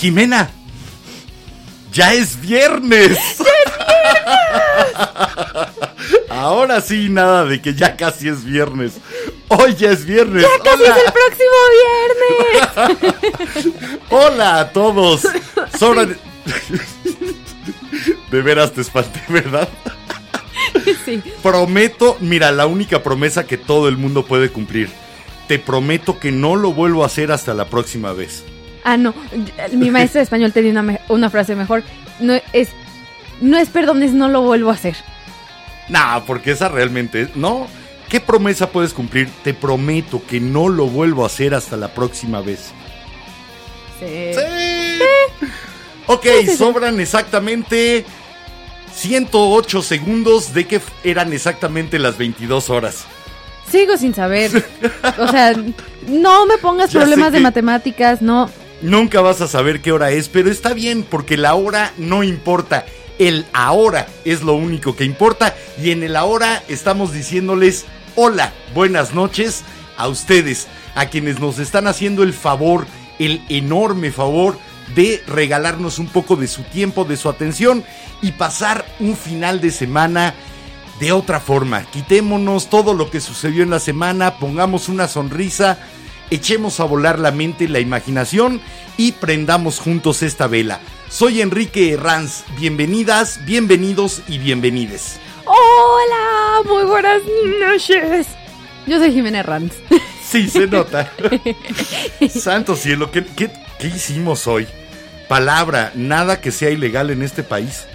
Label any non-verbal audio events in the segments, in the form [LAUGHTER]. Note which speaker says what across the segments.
Speaker 1: Jimena, [LAUGHS] ya es viernes. Ahora sí, nada de que ya casi es viernes. Hoy ya es viernes.
Speaker 2: ¡Casi
Speaker 1: Hola.
Speaker 2: es el próximo viernes! [LAUGHS]
Speaker 1: Hola a todos. Sobra [LAUGHS] de... de veras te espanté, ¿verdad?
Speaker 2: sí.
Speaker 1: Prometo, mira, la única promesa que todo el mundo puede cumplir. Te prometo que no lo vuelvo a hacer hasta la próxima vez.
Speaker 2: Ah, no. Mi maestra de español tenía una, me- una frase mejor. No es, no es perdones, no lo vuelvo a hacer.
Speaker 1: Nah, porque esa realmente es- no. ¿Qué promesa puedes cumplir? Te prometo que no lo vuelvo a hacer hasta la próxima vez.
Speaker 2: Sí.
Speaker 1: Sí. Ok, sobran exactamente 108 segundos de que eran exactamente las 22 horas.
Speaker 2: Sigo sin saber. O sea, no me pongas [LAUGHS]
Speaker 1: Ya
Speaker 2: problemas de
Speaker 1: que-
Speaker 2: matemáticas, no.
Speaker 1: Nunca vas a saber qué hora es, pero está bien porque la hora no importa. El ahora es lo único que importa y en el ahora estamos diciéndoles hola, buenas noches a ustedes, a quienes nos están haciendo el favor, el enorme favor de regalarnos un poco de su tiempo, de su atención y pasar un final de semana de otra forma. Quitémonos todo lo que sucedió en la semana, pongamos una sonrisa, echemos a volar la mente, la imaginación y prendamos juntos esta vela. Soy Enrique Herranz, bienvenidas, bienvenidos y bienvenides.
Speaker 2: Hola, muy buenas noches. Yo soy Jimena Ranz.
Speaker 1: Sí, se nota. [LAUGHS] Santo cielo, ¿qué, qué, qué hicimos hoy? Palabra, nada que sea ilegal en este país,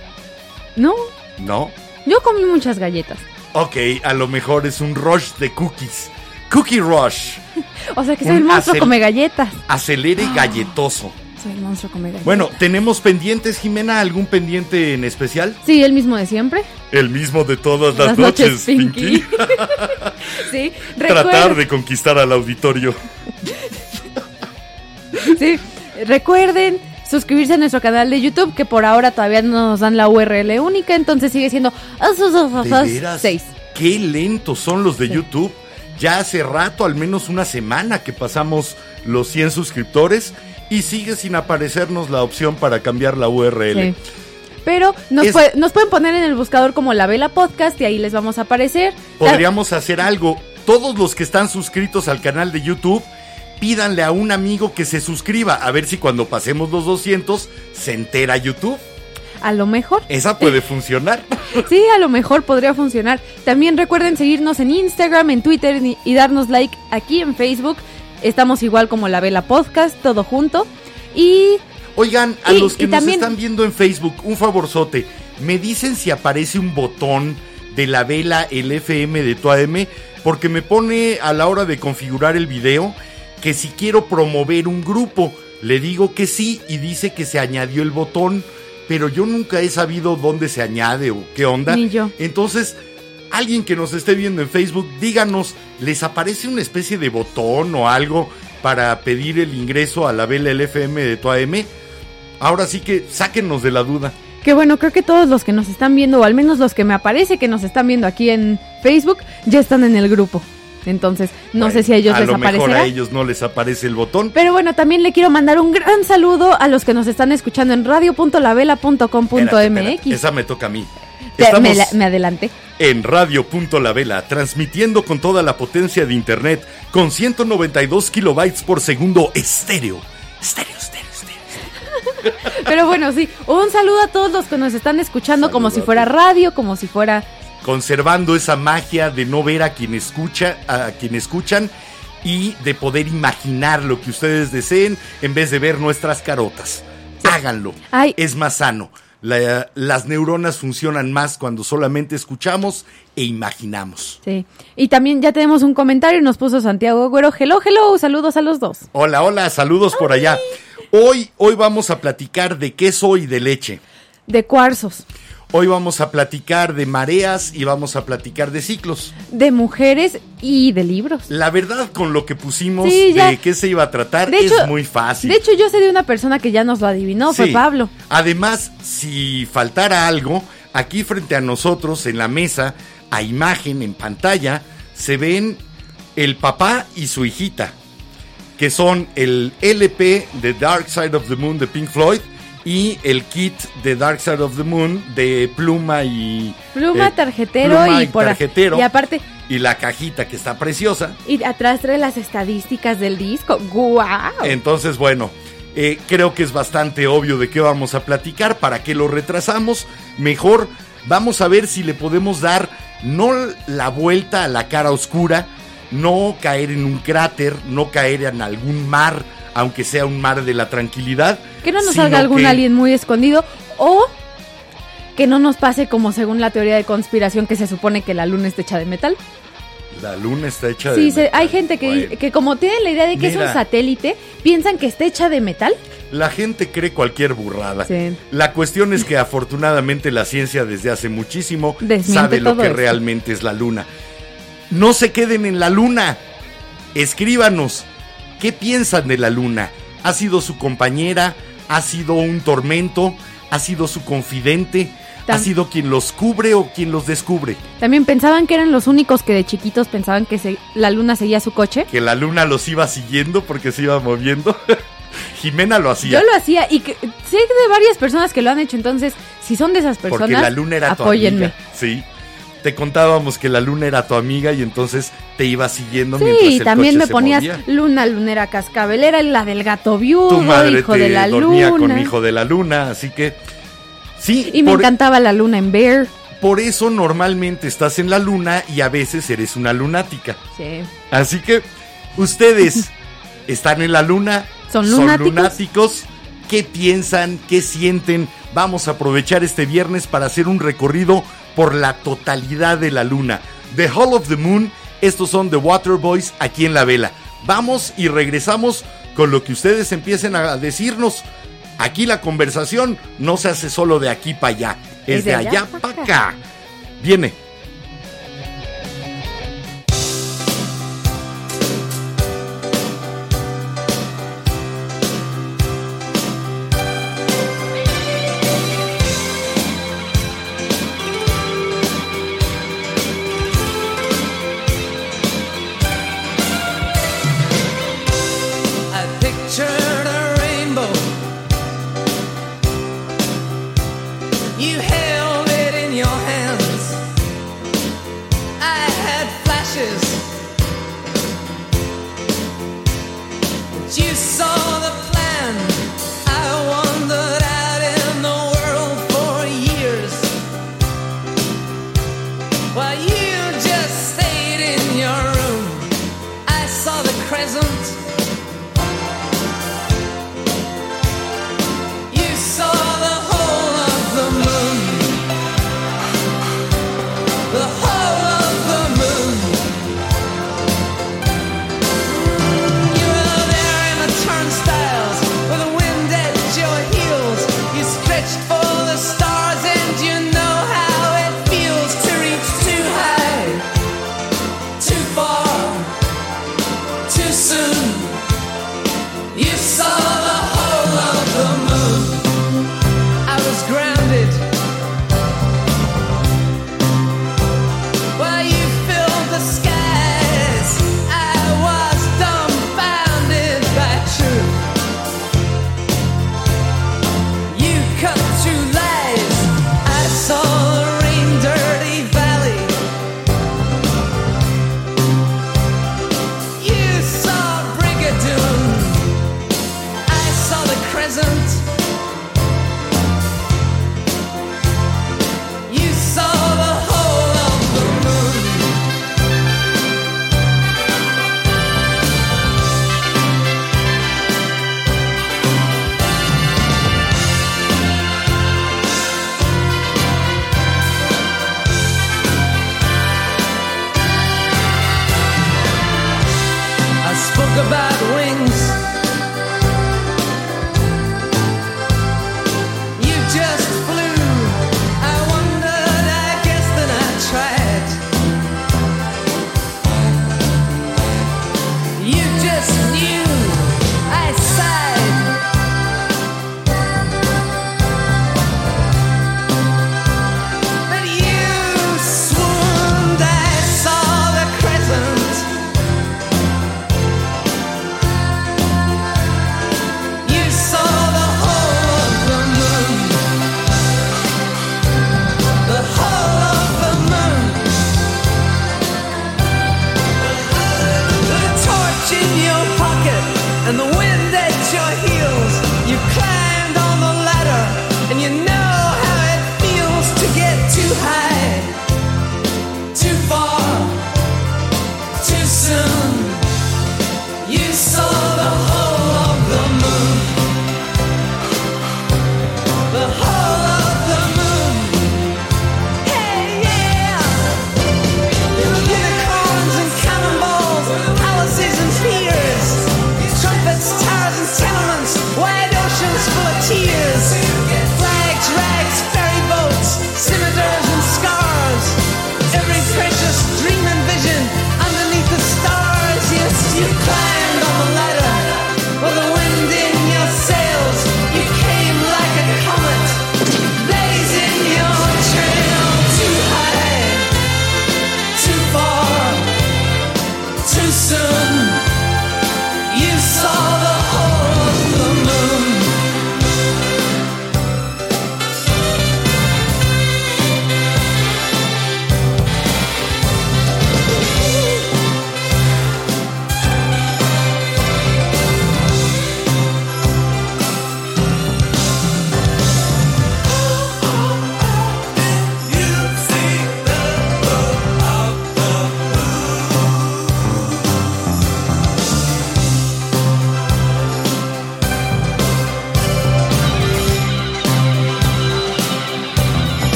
Speaker 2: No,
Speaker 1: ¿no?
Speaker 2: yo comí muchas galletas.
Speaker 1: Ok, a lo mejor es un rush de cookies. Cookie rush. [LAUGHS]
Speaker 2: O sea que soy
Speaker 1: Un
Speaker 2: el monstruo come galletas.
Speaker 1: Acelere galletoso.
Speaker 2: Soy el monstruo come galletas.
Speaker 1: Bueno, ¿tenemos pendientes, Jimena? ¿Algún pendiente en especial?
Speaker 2: Sí, el mismo de siempre.
Speaker 1: El mismo de todas las, noches, Pinky. [LAUGHS]
Speaker 2: sí, [LAUGHS]
Speaker 1: Tratar de conquistar al auditorio.
Speaker 2: sí, recuerden suscribirse a nuestro canal de YouTube, que por ahora todavía no nos dan la URL única, entonces sigue siendo
Speaker 1: ¿De veras?
Speaker 2: 6.
Speaker 1: Qué lentos son los de YouTube. Ya hace rato, al menos una semana que pasamos los 100 suscriptores y sigue sin aparecernos la opción para cambiar la URL.
Speaker 2: Sí. Pero nos,
Speaker 1: Es-
Speaker 2: puede- nos pueden poner en el buscador como La Vela Podcast y ahí les vamos a aparecer.
Speaker 1: Podríamos hacer algo. Todos los que están suscritos al canal de YouTube, pídanle a un amigo que se suscriba. A ver si cuando pasemos los 200 se entera YouTube.
Speaker 2: A lo mejor.
Speaker 1: Esa puede funcionar. [LAUGHS]
Speaker 2: Sí, a lo mejor podría funcionar. También recuerden seguirnos en Instagram, en Twitter y, darnos like aquí en Facebook. Estamos igual como La Vela Podcast, todo junto. Y
Speaker 1: Oigan, a
Speaker 2: Y-
Speaker 1: los que nos
Speaker 2: también-
Speaker 1: están viendo en Facebook, un favorzote. Me dicen si aparece un botón de la vela, el FM de tu AM, porque me pone a la hora de configurar el video que si quiero promover un grupo, le digo que sí y dice que se añadió el botón, pero yo nunca he sabido dónde se añade o qué onda.
Speaker 2: Ni yo.
Speaker 1: Entonces, alguien que nos esté viendo en Facebook, díganos, ¿les aparece una especie de botón o algo para pedir el ingreso a la vela LFM de tu AM? Ahora sí que sáquenos de la duda.
Speaker 2: que bueno, creo que todos los que nos están viendo, o al menos los que me aparece que nos están viendo aquí en Facebook, ya están en el grupo. Entonces, no sé si a ellos
Speaker 1: a
Speaker 2: les
Speaker 1: lo mejor a ellos no les aparece el botón.
Speaker 2: Pero bueno, también le quiero mandar un gran saludo a los que nos están escuchando en radio.lavela.com.mx.
Speaker 1: Esa me toca a mí. Estamos
Speaker 2: me, la- me adelanté.
Speaker 1: en Radio.lavela, transmitiendo con toda la potencia de Internet, con 192 kilobytes por segundo estéreo. Estéreo, estéreo, estéreo. [LAUGHS]
Speaker 2: Pero bueno, sí, un saludo a todos los que nos están escuchando como si fuera radio, como si fuera...
Speaker 1: Conservando esa magia de no ver a quien escucha, a quien escuchan y de poder imaginar lo que ustedes deseen en vez de ver nuestras carotas. Háganlo.
Speaker 2: Ay.
Speaker 1: Es más sano. La- las neuronas funcionan más cuando solamente escuchamos e imaginamos.
Speaker 2: Sí. Y también ya tenemos un comentario, nos puso Santiago Güero. Hello, hello, saludos a los dos.
Speaker 1: Hola, hola, saludos por allá. Hoy, hoy vamos a platicar de queso y de leche.
Speaker 2: De cuarzos,
Speaker 1: Hoy vamos a platicar de mareas y vamos a platicar de ciclos.
Speaker 2: de mujeres y de libros.
Speaker 1: La verdad, con lo que pusimos
Speaker 2: Sí,
Speaker 1: de qué se iba a tratar
Speaker 2: De
Speaker 1: es
Speaker 2: hecho-
Speaker 1: muy fácil.
Speaker 2: De hecho, yo sé de una persona que ya nos lo adivinó, fue
Speaker 1: Sí.
Speaker 2: Pablo.
Speaker 1: Además, si faltara algo, aquí frente a nosotros en la mesa, a imagen, en pantalla, se ven el papá y su hijita, que son el LP de Dark Side of the Moon de Pink Floyd y el kit de Dark Side of the Moon de Pluma y...
Speaker 2: Pluma,
Speaker 1: eh,
Speaker 2: tarjetero
Speaker 1: Pluma
Speaker 2: y por a-
Speaker 1: tarjetero
Speaker 2: Y aparte,
Speaker 1: y la cajita que está preciosa.
Speaker 2: y atrás trae las estadísticas del disco. ¡Guau!
Speaker 1: Entonces, bueno, eh, creo que es bastante obvio de qué vamos a platicar. ¿Para qué lo retrasamos? Mejor vamos a ver si le podemos dar no la vuelta a la cara oscura, no caer en un cráter, no caer en algún mar, aunque sea un mar de la tranquilidad.
Speaker 2: Que no nos salga algún
Speaker 1: que-
Speaker 2: alien muy escondido o que no nos pase como según la teoría de conspiración que se supone que la luna está hecha de metal.
Speaker 1: La luna está hecha de
Speaker 2: Sí, se-
Speaker 1: metal.
Speaker 2: hay gente que,
Speaker 1: Bueno,
Speaker 2: que como tiene la idea de que es un satélite, piensan que está hecha de metal.
Speaker 1: La gente cree cualquier burrada.
Speaker 2: Sí.
Speaker 1: La cuestión es que afortunadamente la ciencia desde hace muchísimo
Speaker 2: Desmiente
Speaker 1: sabe lo que
Speaker 2: esto.
Speaker 1: realmente es la luna. No se queden en la luna. Escríbanos. ¿Qué piensan de la luna? ¿Ha sido su compañera? ¿Ha sido un tormento? ¿Ha sido su confidente? ¿Ha sido quien los cubre o quien los descubre?
Speaker 2: También pensaban que eran los únicos que de chiquitos pensaban que se- la luna seguía su coche.
Speaker 1: Que la luna los iba siguiendo porque se iba moviendo. [LAUGHS] Jimena lo hacía.
Speaker 2: Yo lo hacía y que, sé de varias personas que lo han hecho, entonces si son de esas personas,
Speaker 1: Porque la luna era tu amiga. Sí. Te contábamos que la luna era tu amiga y entonces te iba siguiendo mientras
Speaker 2: Sí,
Speaker 1: el
Speaker 2: también
Speaker 1: coche
Speaker 2: me
Speaker 1: se
Speaker 2: ponías
Speaker 1: movía.
Speaker 2: luna, lunera cascabelera, la del gato viudo,
Speaker 1: Tu madre
Speaker 2: hijo
Speaker 1: te
Speaker 2: de la
Speaker 1: dormía
Speaker 2: luna.
Speaker 1: con hijo de la luna, así que sí,
Speaker 2: Y me
Speaker 1: por,
Speaker 2: encantaba la luna en Bear.
Speaker 1: por eso normalmente estás en la luna y a veces eres una lunática.
Speaker 2: Sí.
Speaker 1: Así que ustedes [LAUGHS] están en la luna,
Speaker 2: ¿Son lunáticos?
Speaker 1: lunáticos. ¿Qué piensan? ¿Qué sienten? Vamos a aprovechar este viernes para hacer un recorrido por la totalidad de la luna. The Hall of the Moon, estos son The Waterboys aquí en la vela. Vamos y regresamos con lo que ustedes empiecen a decirnos. Aquí la conversación no se hace solo de aquí para allá, es, de, allá, para acá. Viene.
Speaker 3: You
Speaker 1: listen.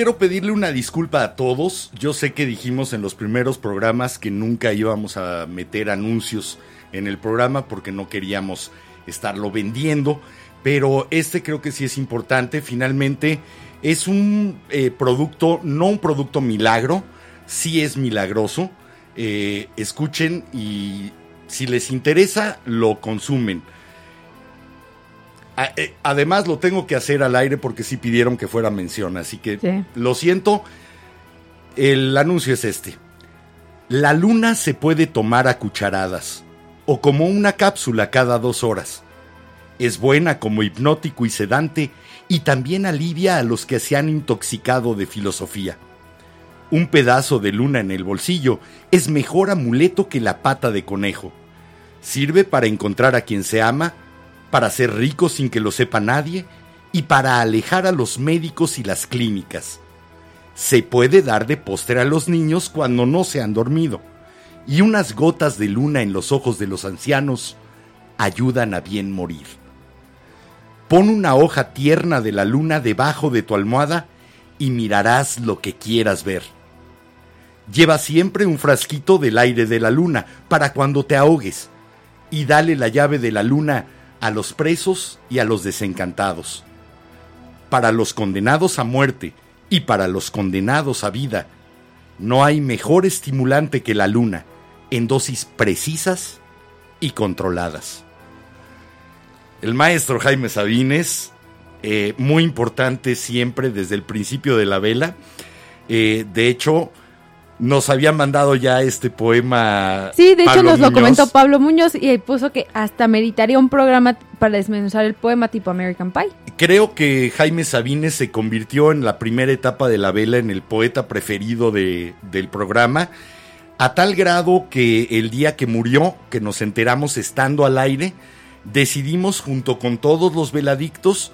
Speaker 1: Quiero pedirle una disculpa a todos. Yo sé que dijimos en los primeros programas que nunca íbamos a meter anuncios en el programa porque no queríamos estarlo vendiendo, pero este creo que sí es importante. Finalmente es un eh, producto, no un producto milagro, sí es milagroso. Eh, escuchen y si les interesa, lo consumen. A- eh, Además, lo tengo que hacer al aire porque sí pidieron que fuera mención, así que
Speaker 2: Sí.
Speaker 1: lo siento. El anuncio es este. La luna se puede tomar a cucharadas o como una cápsula cada dos horas. Es buena como hipnótico y sedante y también alivia a los que se han intoxicado de filosofía. Un pedazo de luna en el bolsillo es mejor amuleto que la pata de conejo. Sirve para encontrar a quien se ama, para ser rico sin que lo sepa nadie y para alejar a los médicos y las clínicas. Se puede dar de postre a los niños cuando no se han dormido. Y unas gotas de luna en los ojos de los ancianos ayudan a bien morir. Pon una hoja tierna de la luna debajo de tu almohada y mirarás lo que quieras ver. Lleva siempre un frasquito del aire de la luna para cuando te ahogues y dale la llave de la luna a los presos y a los desencantados. Para los condenados a muerte y para los condenados a vida, no hay mejor estimulante que la luna en dosis precisas y controladas. El maestro Jaime Sabines, eh, muy importante siempre desde el principio de la vela. Eh, de hecho, nos había mandado ya este poema.
Speaker 2: Sí, de hecho nos lo comentó Pablo Muñoz y puso que hasta meritaría un programa para desmenuzar el poema tipo American Pie.
Speaker 1: Creo que Jaime Sabines se convirtió en la primera etapa de la vela en el poeta preferido de- del programa, a tal grado que el día que murió, que nos enteramos estando al aire, decidimos junto con todos los veladictos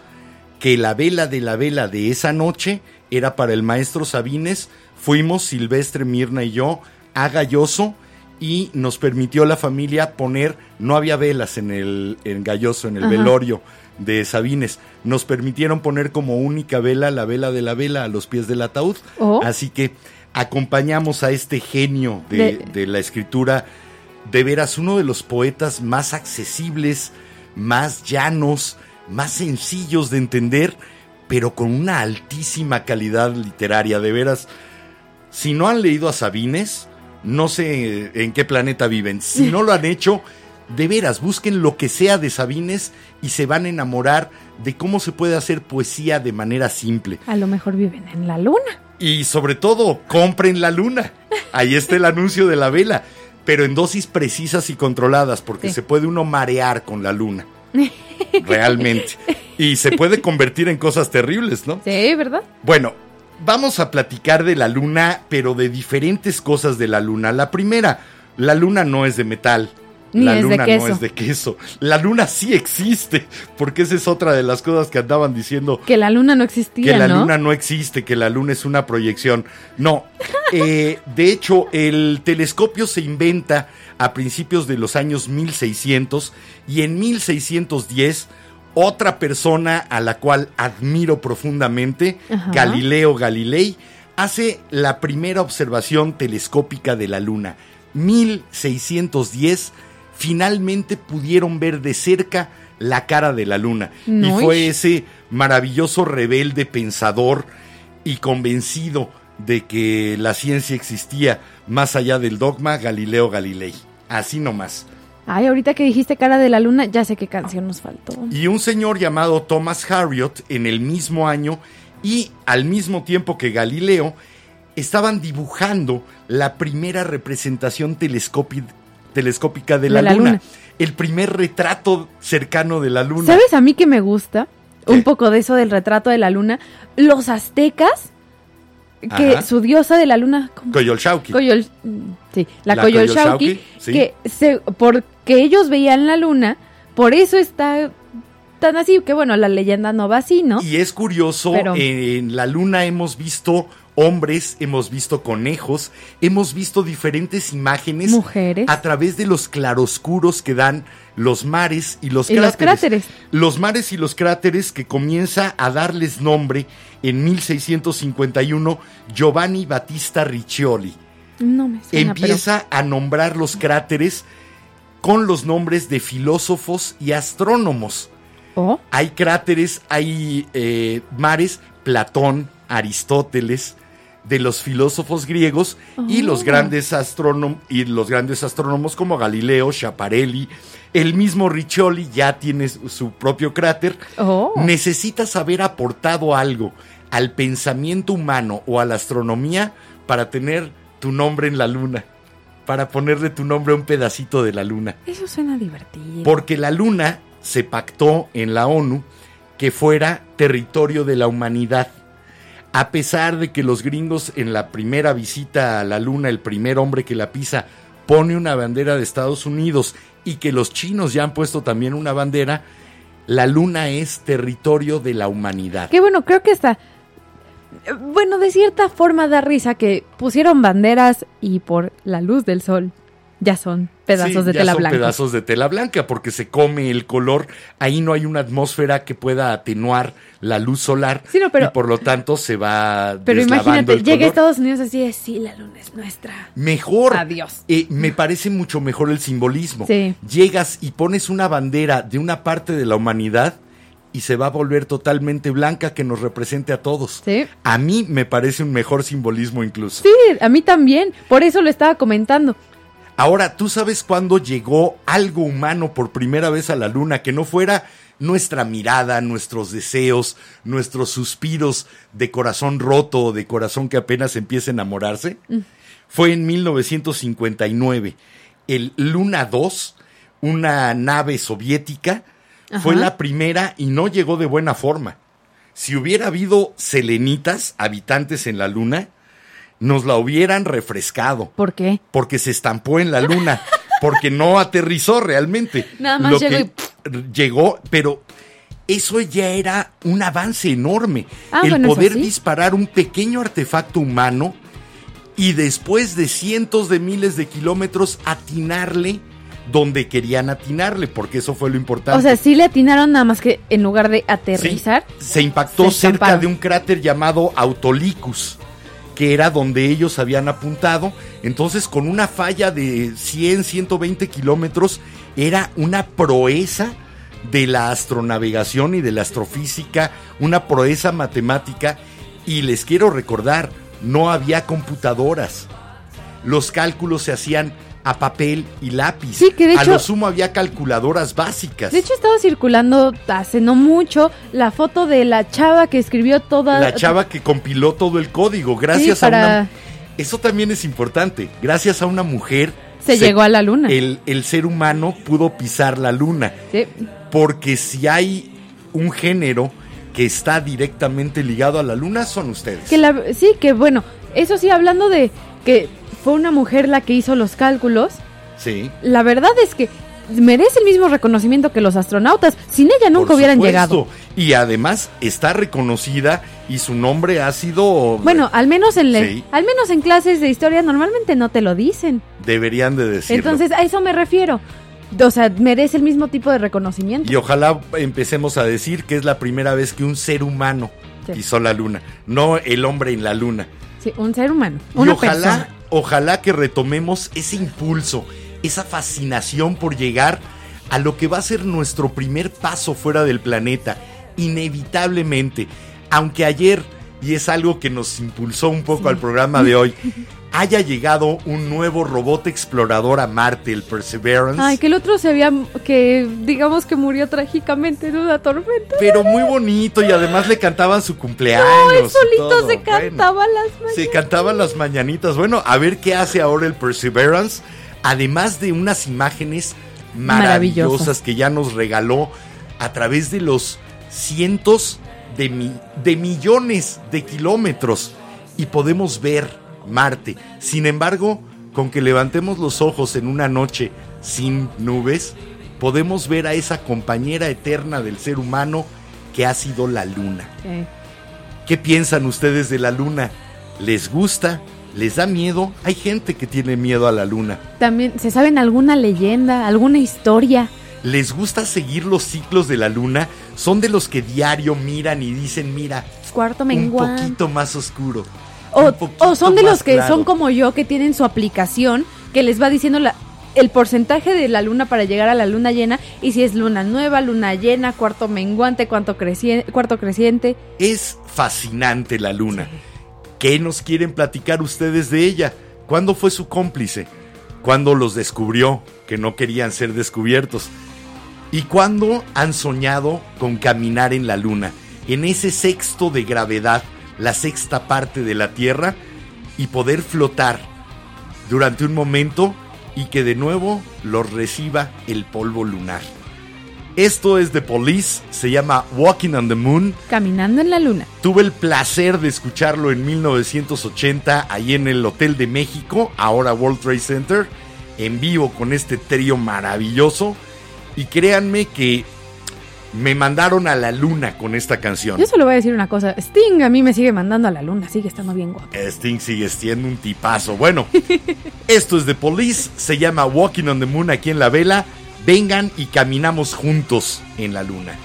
Speaker 1: que la vela de la vela de esa noche era para el maestro Sabines. Fuimos Silvestre, Mirna y yo a Galloso y nos permitió la familia poner, no había velas en el en Galloso, en el
Speaker 2: Ajá.
Speaker 1: velorio de Sabines. Nos permitieron poner como única vela la vela de la vela a los pies del ataúd.
Speaker 2: Oh.
Speaker 1: Así que acompañamos a este genio de,
Speaker 2: De-
Speaker 1: de la escritura, de veras uno de los poetas más accesibles, más llanos, más sencillos de entender, pero con una altísima calidad literaria, de veras. Si no han leído a Sabines, no sé en qué planeta viven. Si no lo han hecho, de veras, busquen lo que sea de Sabines y se van a enamorar de cómo se puede hacer poesía de manera simple.
Speaker 2: A lo mejor viven en la luna.
Speaker 1: Y sobre todo, compren la luna. Ahí está el anuncio de la vela, pero en dosis precisas y controladas, porque
Speaker 2: Sí.
Speaker 1: se puede uno marear con la luna. [LAUGHS] Realmente. Y se puede convertir en cosas terribles, ¿no?
Speaker 2: Sí, ¿verdad?
Speaker 1: Bueno, vamos a platicar de la luna, pero de diferentes cosas de la luna. La primera, la luna no es de metal.
Speaker 2: Ni
Speaker 1: la luna no es de queso. La luna sí existe, porque esa es otra de las cosas que andaban diciendo
Speaker 2: Que la luna no existía,
Speaker 1: que la
Speaker 2: ¿no?
Speaker 1: luna no existe, que la luna es una proyección. No, eh, de hecho el telescopio se inventa a principios de los años 1600 y en 1610 otra persona a la cual admiro profundamente,
Speaker 2: Ajá.
Speaker 1: Galileo Galilei, hace la primera observación telescópica de la luna. 1610 finalmente pudieron ver de cerca la cara de la luna.
Speaker 2: No,
Speaker 1: y fue ese maravilloso rebelde pensador y convencido de que la ciencia existía más allá del dogma Galileo Galilei. Así nomás.
Speaker 2: Ay, ahorita que dijiste cara de la luna, ya sé qué canción nos faltó.
Speaker 1: Y un señor llamado Thomas Harriot en el mismo año y al mismo tiempo que Galileo estaban dibujando la primera representación telescópica de la,
Speaker 2: De la
Speaker 1: luna.
Speaker 2: luna.
Speaker 1: El primer retrato cercano de la luna.
Speaker 2: ¿Sabes a mí que me gusta?
Speaker 1: ¿Qué?
Speaker 2: Un poco de eso del retrato de la luna. Los aztecas, que
Speaker 1: Ajá.
Speaker 2: su diosa de la luna...
Speaker 1: Coyolxauhqui.
Speaker 2: Coyol, sí, la,
Speaker 1: La
Speaker 2: Coyolxauhqui,
Speaker 1: Coyolxauhqui, sí.
Speaker 2: que se, porque ellos veían la luna, por eso está tan así, que bueno, la leyenda no va así, ¿no?
Speaker 1: Y es curioso,
Speaker 2: Pero-
Speaker 1: en la luna hemos visto hombres, hemos visto conejos, hemos visto diferentes imágenes
Speaker 2: Mujeres.
Speaker 1: a través de los claroscuros que dan los mares y los
Speaker 2: Y los
Speaker 1: cráteres.
Speaker 2: cráteres.
Speaker 1: Los mares y los cráteres que comienza a darles nombre en 1651 Giovanni Battista Riccioli.
Speaker 2: No me suena,
Speaker 1: Empieza a nombrar los cráteres con los nombres de filósofos y astrónomos.
Speaker 2: Oh,
Speaker 1: Hay cráteres, hay eh, mares, Platón, Aristóteles, de los filósofos griegos y los
Speaker 2: Oh.
Speaker 1: grandes astrónomos y los grandes astrónomos como Galileo, Schiaparelli, el mismo Riccioli ya tiene su- su propio cráter.
Speaker 2: oh.
Speaker 1: Necesitas haber aportado algo al pensamiento humano o a la astronomía para tener tu nombre en la luna, para ponerle tu nombre a un pedacito de la luna.
Speaker 2: Eso suena divertido.
Speaker 1: Porque la luna se pactó en la ONU que fuera territorio de la humanidad. A pesar de que los gringos en la primera visita a la luna, el primer hombre que la pisa pone una bandera de Estados Unidos y que los chinos ya han puesto también una bandera, la luna es territorio de la humanidad.
Speaker 2: Que bueno, creo que está. Bueno, de cierta forma da risa que pusieron banderas y por la luz del sol ya son pedazos
Speaker 1: Sí,
Speaker 2: de
Speaker 1: ya
Speaker 2: tela
Speaker 1: son
Speaker 2: blanca.
Speaker 1: pedazos de tela blanca porque se come el color. Ahí no hay una atmósfera que pueda atenuar la luz solar
Speaker 2: Sí, no, pero-
Speaker 1: y por lo tanto se va
Speaker 2: Pero imagínate,
Speaker 1: el
Speaker 2: llega a. Estados Unidos así de, sí, la luna es nuestra.
Speaker 1: Mejor.
Speaker 2: Adiós.
Speaker 1: Eh, me parece mucho mejor el simbolismo.
Speaker 2: Sí.
Speaker 1: Llegas y pones una bandera de una parte de la humanidad y se va a volver totalmente blanca que nos represente a todos.
Speaker 2: Sí.
Speaker 1: A mí me parece un mejor simbolismo incluso.
Speaker 2: Sí, a mí también. Por eso lo estaba comentando.
Speaker 1: Ahora, ¿tú sabes cuándo llegó algo humano por primera vez a la luna que no fuera nuestra mirada, nuestros deseos, nuestros suspiros de corazón roto o de corazón que apenas empieza a enamorarse? Fue en 1959. El Luna 2, una nave soviética, fue la primera y no llegó de buena forma. Si hubiera habido selenitas, habitantes en la luna, nos la hubieran refrescado
Speaker 2: ¿Por qué?
Speaker 1: porque se estampó en la luna, [LAUGHS] porque no aterrizó realmente.
Speaker 2: Nada más
Speaker 1: Lo
Speaker 2: llegó
Speaker 1: que llegó, pero eso ya era un avance enorme.
Speaker 2: Ah,
Speaker 1: el
Speaker 2: bueno,
Speaker 1: poder
Speaker 2: sí.
Speaker 1: disparar un pequeño artefacto humano y después de cientos de miles de kilómetros atinarle donde querían atinarle, porque eso fue lo importante.
Speaker 2: O sea, sí le atinaron nada más que en lugar de aterrizar.
Speaker 1: Sí, se impactó
Speaker 2: se
Speaker 1: cerca de un cráter llamado Autolicus, que era donde ellos habían apuntado. Entonces, con una falla de 100, 120 kilómetros, era una proeza de la astronavegación y de la astrofísica, una proeza matemática. Y les quiero recordar, no había computadoras. Los cálculos se hacían a papel y lápiz.
Speaker 2: Sí, que de
Speaker 1: a
Speaker 2: hecho-
Speaker 1: lo sumo había calculadoras básicas.
Speaker 2: De hecho, estaba circulando hace no mucho la foto de la chava que escribió toda.
Speaker 1: la chava que compiló todo el código, gracias
Speaker 2: Sí, para-
Speaker 1: a una... Eso también es importante, gracias a una mujer...
Speaker 2: Se llegó a la luna.
Speaker 1: El, el ser humano pudo pisar la luna,
Speaker 2: Sí.
Speaker 1: porque si hay un género que está directamente ligado a la luna, son ustedes.
Speaker 2: Que la, sí, que bueno, eso sí, hablando de que fue una mujer la que hizo los cálculos,
Speaker 1: Sí.
Speaker 2: la verdad es que merece el mismo reconocimiento que los astronautas. Sin ella nunca
Speaker 1: por
Speaker 2: hubieran llegado.
Speaker 1: Y además está reconocida y su nombre ha sido...
Speaker 2: Bueno, al menos en
Speaker 1: Sí.
Speaker 2: al menos en clases de historia normalmente no te lo dicen.
Speaker 1: Deberían de decirlo.
Speaker 2: Entonces, a eso me refiero. O sea, merece el mismo tipo de reconocimiento.
Speaker 1: Y ojalá empecemos a decir que es la primera vez que un ser humano
Speaker 2: Sí.
Speaker 1: pisó la luna, no el hombre en la luna.
Speaker 2: Sí, un ser humano,
Speaker 1: Y
Speaker 2: una
Speaker 1: ojalá,
Speaker 2: persona.
Speaker 1: Ojalá que retomemos ese impulso, esa fascinación por llegar a lo que va a ser nuestro primer paso fuera del planeta, inevitablemente. Aunque ayer, y es algo que nos impulsó un poco al programa de hoy, [LAUGHS] haya llegado un nuevo robot explorador a Marte, el Perseverance.
Speaker 2: Ay, que el otro se había, que digamos que murió trágicamente en una tormenta.
Speaker 1: Pero muy bonito y además le cantaban su cumpleaños.
Speaker 2: Ay,
Speaker 1: y
Speaker 2: solito se
Speaker 1: Bueno,
Speaker 2: cantaba las mañanas.
Speaker 1: se cantaban las mañanitas. Bueno, a ver qué hace ahora el Perseverance. Además de unas imágenes maravillosas
Speaker 2: Maravillosas.
Speaker 1: que ya nos regaló a través de los cientos de, mi- de millones de kilómetros. Y podemos ver Marte. Sin embargo, con que levantemos los ojos en una noche sin nubes, podemos ver a esa compañera eterna del ser humano que ha sido la luna. ¿Qué piensan ustedes de la luna? ¿Les gusta? ¿Les da miedo? Hay gente que tiene miedo a la luna.
Speaker 2: También, ¿se saben alguna leyenda, alguna historia?
Speaker 1: ¿Les gusta seguir los ciclos de la luna? ¿Son de los que diario miran y dicen, mira,
Speaker 2: cuarto
Speaker 1: un poquito más oscuro.
Speaker 2: O, son de los que
Speaker 1: claro.
Speaker 2: son como yo, que tienen su aplicación que les va diciendo la, el porcentaje de la luna para llegar a la luna llena y si es luna nueva, luna llena, cuarto menguante, cuarto, creci- cuarto creciente.
Speaker 1: Es fascinante la luna. ¿Qué nos quieren platicar ustedes de ella? ¿Cuándo fue su cómplice? ¿Cuándo los descubrió que no querían ser descubiertos? ¿Y cuándo han soñado con caminar en la luna? En ese sexto de gravedad, la sexta parte de la Tierra, y poder flotar durante un momento y que de nuevo los reciba el polvo lunar. Esto es The Police, se llama Walking on the Moon.
Speaker 2: Caminando en la luna.
Speaker 1: Tuve el placer de escucharlo en 1980 ahí en el Hotel de México, ahora World Trade Center, en vivo con este trío maravilloso. Y créanme que me mandaron a la luna con esta canción.
Speaker 2: Yo solo voy a decir una cosa. Sting a mí me sigue mandando a la luna, sigue estando bien guapo.
Speaker 1: Sting sigue siendo un tipazo. Bueno, [LAUGHS] esto es The Police, se llama Walking on the Moon aquí en la vela. Vengan y caminamos juntos en la luna.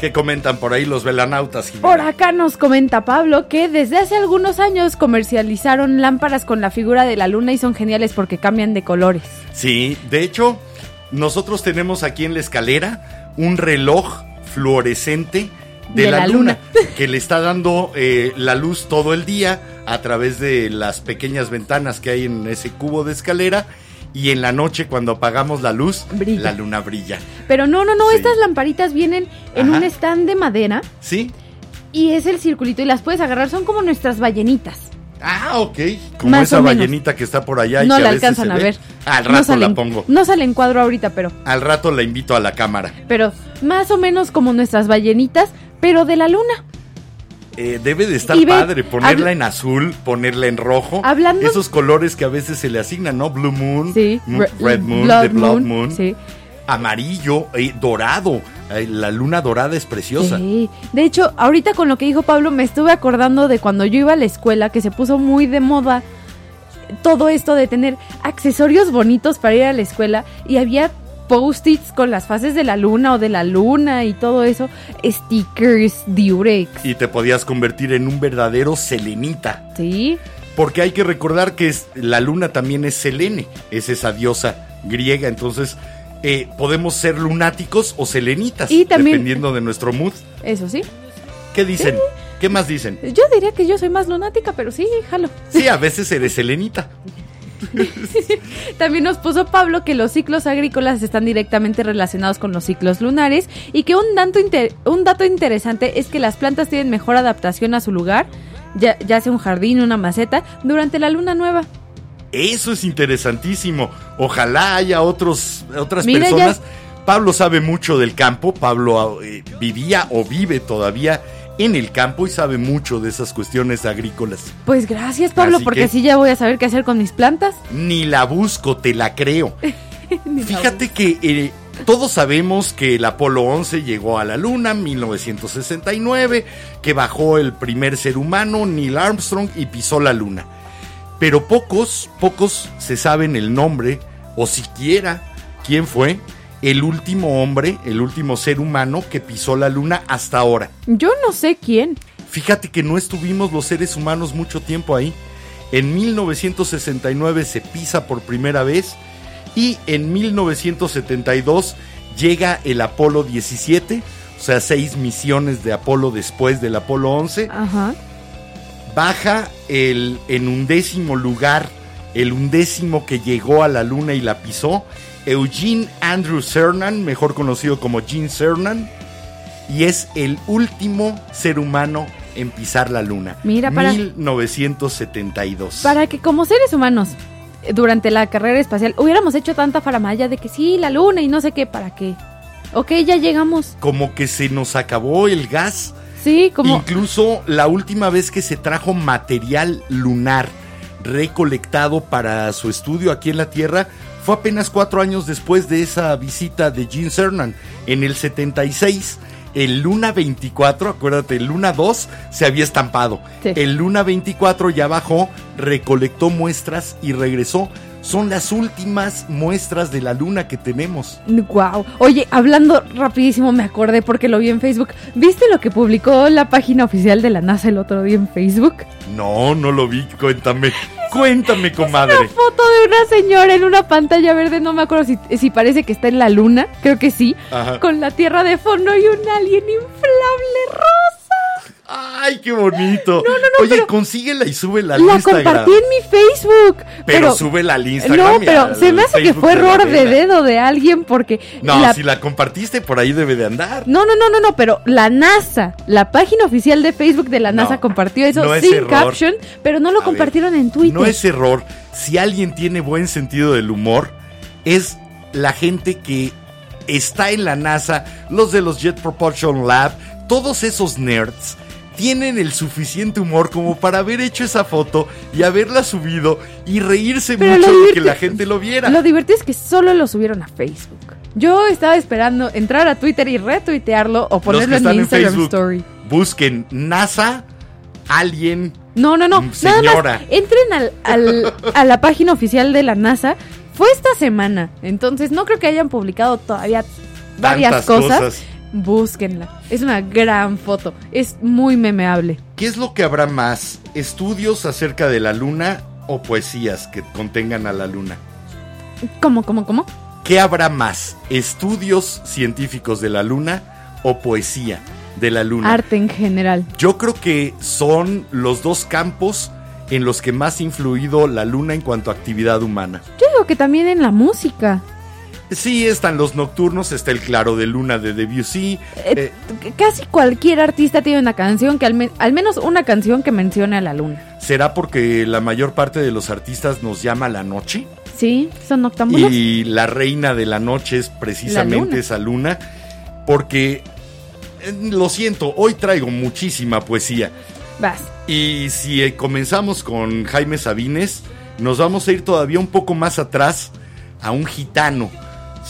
Speaker 1: ¿Qué comentan por ahí los velanautas? Jimena?
Speaker 2: Por acá nos comenta Pablo que desde hace algunos años comercializaron lámparas con la figura de la luna y son geniales porque cambian de colores.
Speaker 1: Sí, de hecho, nosotros tenemos aquí en la escalera un reloj fluorescente de, la, luna, [LAUGHS] que le está dando eh, la luz todo el día a través de las pequeñas ventanas que hay en ese cubo de escalera y en la noche cuando apagamos la luz,
Speaker 2: Brilla.
Speaker 1: la luna brilla.
Speaker 2: Pero no, no, no,
Speaker 1: Sí.
Speaker 2: estas lamparitas vienen en
Speaker 1: Ajá.
Speaker 2: un stand de madera
Speaker 1: ¿Sí?
Speaker 2: y es el circulito y las puedes agarrar, son como nuestras ballenitas.
Speaker 1: Ah, ok. Como
Speaker 2: Más
Speaker 1: esa ballenita que está por allá y
Speaker 2: no
Speaker 1: que
Speaker 2: la
Speaker 1: a veces
Speaker 2: alcanzan
Speaker 1: se
Speaker 2: a
Speaker 1: ve.
Speaker 2: ver.
Speaker 1: Al
Speaker 2: no
Speaker 1: rato
Speaker 2: sale
Speaker 1: la pongo.
Speaker 2: No sale en cuadro ahorita, pero,
Speaker 1: Al rato la invito a la cámara.
Speaker 2: pero más o menos como nuestras ballenitas, pero de la luna.
Speaker 1: Eh, debe de estar
Speaker 2: ve,
Speaker 1: padre ponerla en azul, ponerla en rojo.
Speaker 2: Hablando-
Speaker 1: Esos colores que a veces se le asignan, ¿no? Blue Moon,
Speaker 2: Sí,
Speaker 1: Red Moon,
Speaker 2: Blood
Speaker 1: The Blood Moon,
Speaker 2: Moon, sí.
Speaker 1: amarillo, eh, dorado. Eh, la luna dorada es preciosa.
Speaker 2: Sí. De hecho, ahorita con lo que dijo Pablo, me estuve acordando de cuando yo iba a la escuela, que se puso muy de moda todo esto de tener accesorios bonitos para ir a la escuela y había post-its con las fases de la luna o de la luna y todo eso, stickers, diurex,
Speaker 1: Y te podías convertir en un verdadero selenita.
Speaker 2: ¿sí?
Speaker 1: Porque hay que recordar que es- la luna también es Selene, es esa diosa griega. Entonces, eh, podemos ser lunáticos o selenitas,
Speaker 2: Y también-
Speaker 1: dependiendo de nuestro mood.
Speaker 2: Eso sí.
Speaker 1: ¿Qué dicen? ¿Qué más dicen?
Speaker 2: Yo diría que yo soy más lunática, pero sí, jalo.
Speaker 1: Sí, a veces eres selenita. [LAUGHS]
Speaker 2: También nos puso Pablo que los ciclos agrícolas están directamente relacionados con los ciclos lunares y que un dato, inter- un dato interesante es que las plantas tienen mejor adaptación a su lugar, ya, ya sea un jardín, una maceta, durante la luna nueva.
Speaker 1: Eso es interesantísimo. Ojalá haya otros, otras
Speaker 2: Mira, ya-
Speaker 1: personas. Pablo sabe mucho del campo. Pablo eh, vivía o vive todavía en el campo y sabe mucho de esas cuestiones agrícolas.
Speaker 2: Pues gracias Pablo,
Speaker 1: Así
Speaker 2: porque
Speaker 1: que-
Speaker 2: así ya voy a saber qué hacer con mis plantas.
Speaker 1: Ni la busco, te la creo. [LAUGHS]
Speaker 2: La
Speaker 1: Fíjate que eh, todos sabemos que el Apolo 11 llegó a la Luna en 1969, que bajó el primer ser humano, Neil Armstrong, y pisó la Luna. Pero pocos, pocos se saben el nombre o siquiera quién fue el último hombre, el último ser humano que pisó la Luna hasta ahora.
Speaker 2: Yo no sé quién.
Speaker 1: Fíjate que no estuvimos los seres humanos mucho tiempo ahí. En 1969 se pisa por primera vez y en 1972 llega el Apolo 17, o sea, seis misiones de Apolo después del Apolo 11.
Speaker 2: Ajá.
Speaker 1: Baja el, en undécimo lugar, el undécimo que llegó a la luna y la pisó, Eugene Andrew Cernan, mejor conocido como Gene Cernan, y es el último ser humano en pisar la luna.
Speaker 2: Mira, para-
Speaker 1: 1972.
Speaker 2: Para que como seres humanos eh, durante la carrera espacial hubiéramos hecho tanta faramaya de que sí, la luna y no sé qué, ¿para qué? Ok, ya llegamos.
Speaker 1: Como que se nos acabó el gas.
Speaker 2: Sí, como...
Speaker 1: Incluso la última vez que se trajo material lunar recolectado para su estudio aquí en la Tierra fue apenas cuatro años después de esa visita de Gene Cernan. En el 76, el Luna 24, acuérdate, el Luna 2 se había estampado.
Speaker 2: Sí.
Speaker 1: El Luna 24 ya bajó, recolectó muestras y regresó. Son las últimas muestras de la Luna que tenemos.
Speaker 2: Wow. Oye, hablando rapidísimo me acordé porque lo vi en Facebook. ¿Viste lo que publicó la página oficial de la NASA el otro día en Facebook?
Speaker 1: No, no lo vi, cuéntame. Cuéntame, comadre.
Speaker 2: Una foto de una señora en una pantalla verde, no me acuerdo si, si parece que está en la luna, creo que sí,
Speaker 1: Ajá.
Speaker 2: con la Tierra de fondo y un alien inflable rosa.
Speaker 1: Ay, qué bonito.
Speaker 2: no,
Speaker 1: Oye,
Speaker 2: pero-
Speaker 1: consíguela y súbela al
Speaker 2: La
Speaker 1: Instagram.
Speaker 2: compartí en mi Facebook.
Speaker 1: Pero, súbela al Instagram.
Speaker 2: No, pero se me hace que fue
Speaker 1: la
Speaker 2: error de dedo de alguien porque...
Speaker 1: No,
Speaker 2: la-
Speaker 1: si la compartiste, por ahí debe de andar.
Speaker 2: No, no, no, no, no, pero la NASA, la página oficial de Facebook de la
Speaker 1: No,
Speaker 2: NASA compartió eso
Speaker 1: no es
Speaker 2: sin
Speaker 1: error.
Speaker 2: caption, pero no lo
Speaker 1: A ver,
Speaker 2: compartieron en Twitter.
Speaker 1: No es error. Si alguien tiene buen sentido del humor, es la gente que está en la NASA, los de los Jet Propulsion Lab, todos esos nerds. Tienen el suficiente humor como para haber hecho esa foto y haberla subido y reírse
Speaker 2: Pero
Speaker 1: mucho de que la gente lo viera.
Speaker 2: Lo divertido es que solo lo subieron a Facebook. Yo estaba esperando entrar a Twitter y retuitearlo o ponerlo en mi
Speaker 1: en
Speaker 2: Instagram
Speaker 1: Facebook,
Speaker 2: Story.
Speaker 1: busquen NASA, alguien.
Speaker 2: No, no, no.
Speaker 1: Mm,
Speaker 2: Nada
Speaker 1: señora.
Speaker 2: más entren al, al- a la página oficial de la NASA. Fue esta semana. Entonces no creo que hayan publicado todavía varias cosas. Búsquenla. Es una gran foto. Es muy memeable.
Speaker 1: ¿Qué es lo que habrá más? ¿Estudios acerca de la luna o poesías que contengan a la luna?
Speaker 2: ¿Cómo, cómo, cómo?
Speaker 1: ¿Qué habrá más? ¿Estudios científicos de la luna o poesía de la luna?
Speaker 2: Arte en general.
Speaker 1: Yo creo que son los dos campos en los que más ha influido la luna en cuanto a actividad humana.
Speaker 2: Yo digo que también en la música.
Speaker 1: Sí, están los nocturnos, está el claro de luna de Debussy.
Speaker 2: Eh,
Speaker 1: eh,
Speaker 2: Casi cualquier artista tiene una canción que al, men- al menos una canción que mencione a la luna.
Speaker 1: ¿Será porque la mayor parte de los artistas nos llama la noche?
Speaker 2: Sí, son noctámbulos.
Speaker 1: Y la reina de la noche es precisamente
Speaker 2: luna.
Speaker 1: esa luna. Porque, eh, lo siento, hoy traigo muchísima poesía.
Speaker 2: Vas.
Speaker 1: Y si comenzamos con Jaime Sabines, nos vamos a ir todavía un poco más atrás a un gitano.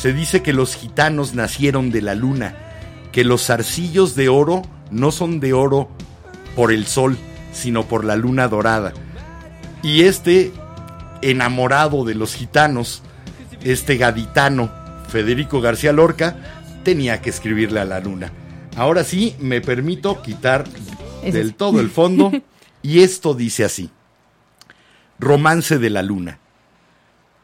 Speaker 1: Se dice que los gitanos nacieron de la luna, que los zarcillos de oro no son de oro por el sol, sino por la luna dorada. Y este, enamorado de los gitanos, este gaditano, Federico García Lorca, tenía que escribirle a la luna. Ahora sí, me permito quitar del todo el fondo. [LAUGHS] y esto dice así. Romance de la luna.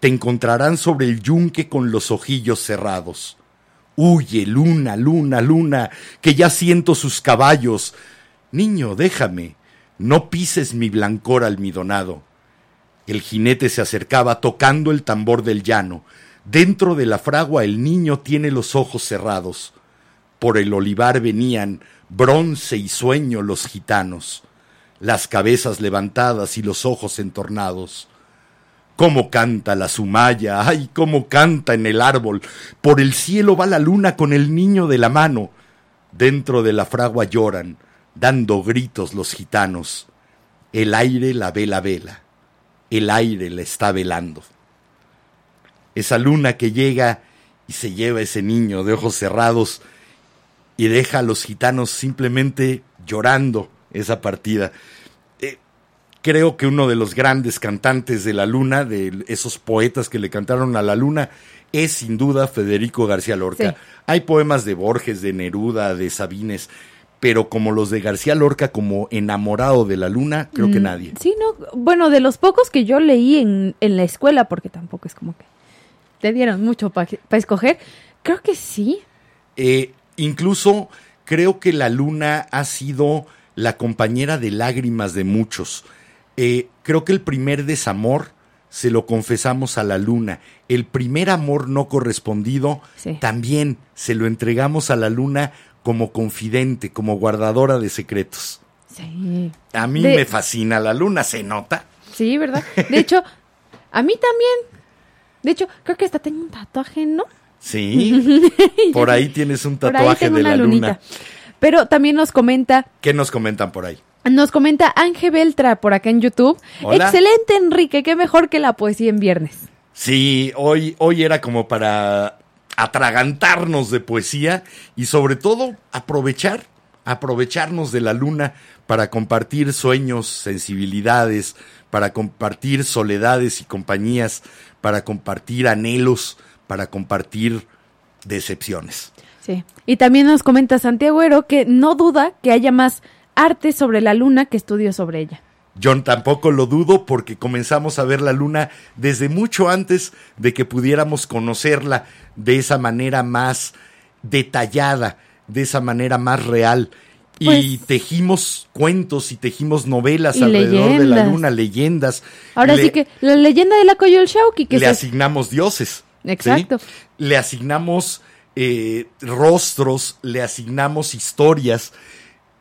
Speaker 1: te encontrarán sobre el yunque con los ojillos cerrados. Huye, luna, luna, luna, que ya siento sus caballos. Niño, déjame, no pises mi blancor almidonado. El jinete se acercaba tocando el tambor del llano. Dentro de la fragua el niño tiene los ojos cerrados. Por el olivar venían, bronce y sueño, los gitanos, las cabezas levantadas y los ojos entornados. Cómo canta la sumaya, ay, cómo canta en el árbol. Por el cielo va la luna con el niño de la mano. Dentro de la fragua lloran, dando gritos los gitanos. El aire la vela vela, el aire la está velando. Esa luna que llega y se lleva ese niño de ojos cerrados y deja a los gitanos simplemente llorando esa partida. Creo que uno de los grandes cantantes de la luna, de esos poetas que le cantaron a la luna, es sin duda Federico García Lorca.
Speaker 2: Sí.
Speaker 1: Hay poemas de Borges, de Neruda, de Sabines, pero como los de García Lorca, como enamorado de la luna, creo que
Speaker 2: Mm,
Speaker 1: nadie.
Speaker 2: Sí, no. Bueno, de los pocos que yo leí en, en la escuela, porque tampoco es como que te dieron mucho para escoger, creo que sí.
Speaker 1: Eh, incluso creo que la luna ha sido la compañera de lágrimas de muchos. Eh, creo que el primer desamor se lo confesamos a la luna. El primer amor no correspondido
Speaker 2: Sí.
Speaker 1: también se lo entregamos a la luna como confidente, como guardadora de secretos.
Speaker 2: Sí.
Speaker 1: A mí
Speaker 2: De-
Speaker 1: me fascina la luna, ¿se nota?
Speaker 2: Sí, ¿verdad? De hecho, a mí también. De hecho, creo que hasta tengo un tatuaje, ¿no?
Speaker 1: Sí. [LAUGHS] Por ahí tienes un tatuaje de la
Speaker 2: lunita.
Speaker 1: luna.
Speaker 2: Pero también nos comenta,
Speaker 1: ¿Qué nos comentan por ahí?
Speaker 2: Nos comenta Ángel Beltra por acá en YouTube.
Speaker 1: Hola.
Speaker 2: Excelente, Enrique, qué mejor que la poesía en viernes.
Speaker 1: Sí, hoy, hoy era como para atragantarnos de poesía y sobre todo aprovechar, aprovecharnos de la luna para compartir sueños, sensibilidades, para compartir soledades y compañías, para compartir anhelos, para compartir decepciones.
Speaker 2: Sí. Y también nos comenta Santiago Ero que no duda que haya más arte sobre la luna que estudios sobre ella.
Speaker 1: Yo tampoco lo dudo porque comenzamos a ver la luna desde mucho antes de que pudiéramos conocerla de esa manera más detallada, de esa manera más real. Y
Speaker 2: Pues-
Speaker 1: tejimos cuentos y tejimos novelas
Speaker 2: Y
Speaker 1: alrededor de la luna, leyendas.
Speaker 2: Ahora
Speaker 1: Le-
Speaker 2: sí que la leyenda de la Coyolxauhqui que
Speaker 1: le
Speaker 2: se-
Speaker 1: asignamos dioses. ¿sí?
Speaker 2: Exacto.
Speaker 1: Le asignamos eh, rostros, le asignamos historias.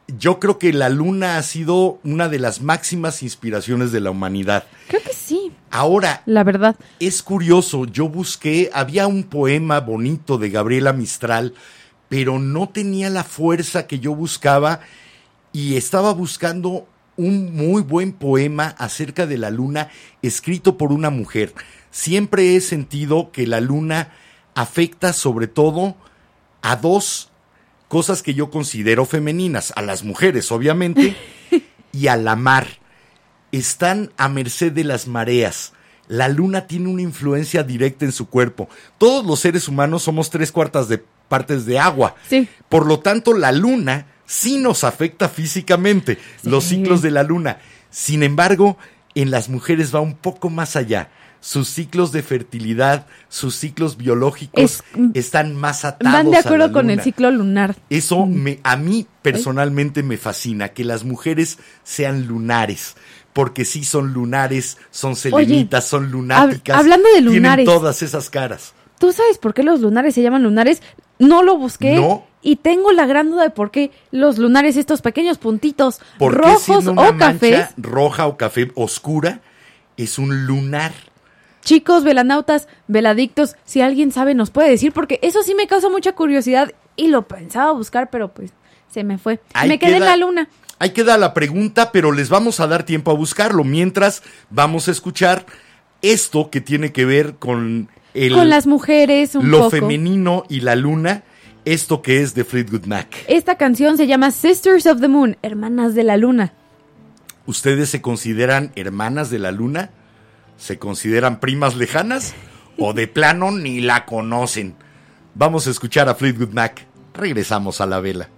Speaker 1: Yo creo que la luna ha sido una de las máximas inspiraciones de la humanidad.
Speaker 2: Creo que sí,
Speaker 1: Ahora,
Speaker 2: la verdad.
Speaker 1: es curioso, yo busqué, había un poema bonito de Gabriela Mistral, pero no tenía la fuerza que yo buscaba y estaba buscando un muy buen poema acerca de la luna escrito por una mujer. Siempre he sentido que la luna afecta sobre todo a dos cosas que yo considero femeninas, a las mujeres obviamente [LAUGHS] y a la mar. Están a merced de las mareas. La luna tiene una influencia directa en su cuerpo. Todos los seres humanos somos tres cuartas de partes de agua.
Speaker 2: Sí.
Speaker 1: Por lo tanto, la luna sí nos afecta físicamente, los ciclos de la luna. Sin embargo, en las mujeres va un poco más allá. Sus ciclos de fertilidad, sus ciclos biológicos
Speaker 2: Es-
Speaker 1: están más atados.
Speaker 2: Van de
Speaker 1: a
Speaker 2: acuerdo con el ciclo lunar.
Speaker 1: Eso me, a mí personalmente me fascina, que las mujeres sean lunares. Porque sí son lunares, son selenitas, son lunáticas.
Speaker 2: hablando de lunares.
Speaker 1: Tienen todas esas caras.
Speaker 2: ¿Tú sabes por qué los lunares se llaman lunares? No lo busqué.
Speaker 1: No.
Speaker 2: Y tengo la gran duda de por qué los lunares, estos pequeños puntitos rojos o cafés.
Speaker 1: mancha roja o café oscura, es un lunar.
Speaker 2: Chicos, velanautas, veladictos, si alguien sabe nos puede decir, porque eso sí me causa mucha curiosidad y lo pensaba buscar, pero pues se me fue.
Speaker 1: Ahí
Speaker 2: me quedé en
Speaker 1: queda-
Speaker 2: la luna.
Speaker 1: Ahí queda la pregunta, pero les vamos a dar tiempo a buscarlo. Mientras vamos a escuchar esto que tiene que ver con el,
Speaker 2: Con las mujeres un
Speaker 1: lo
Speaker 2: poco.
Speaker 1: femenino y la luna, esto que es de Fleetwood Mac.
Speaker 2: Esta canción se llama Sisters of the Moon, hermanas de la luna.
Speaker 1: ¿Ustedes se consideran hermanas de la luna? ¿Se consideran primas lejanas? ¿O de plano ni la conocen? Vamos a escuchar a Fleetwood Mac. Regresamos a la vela.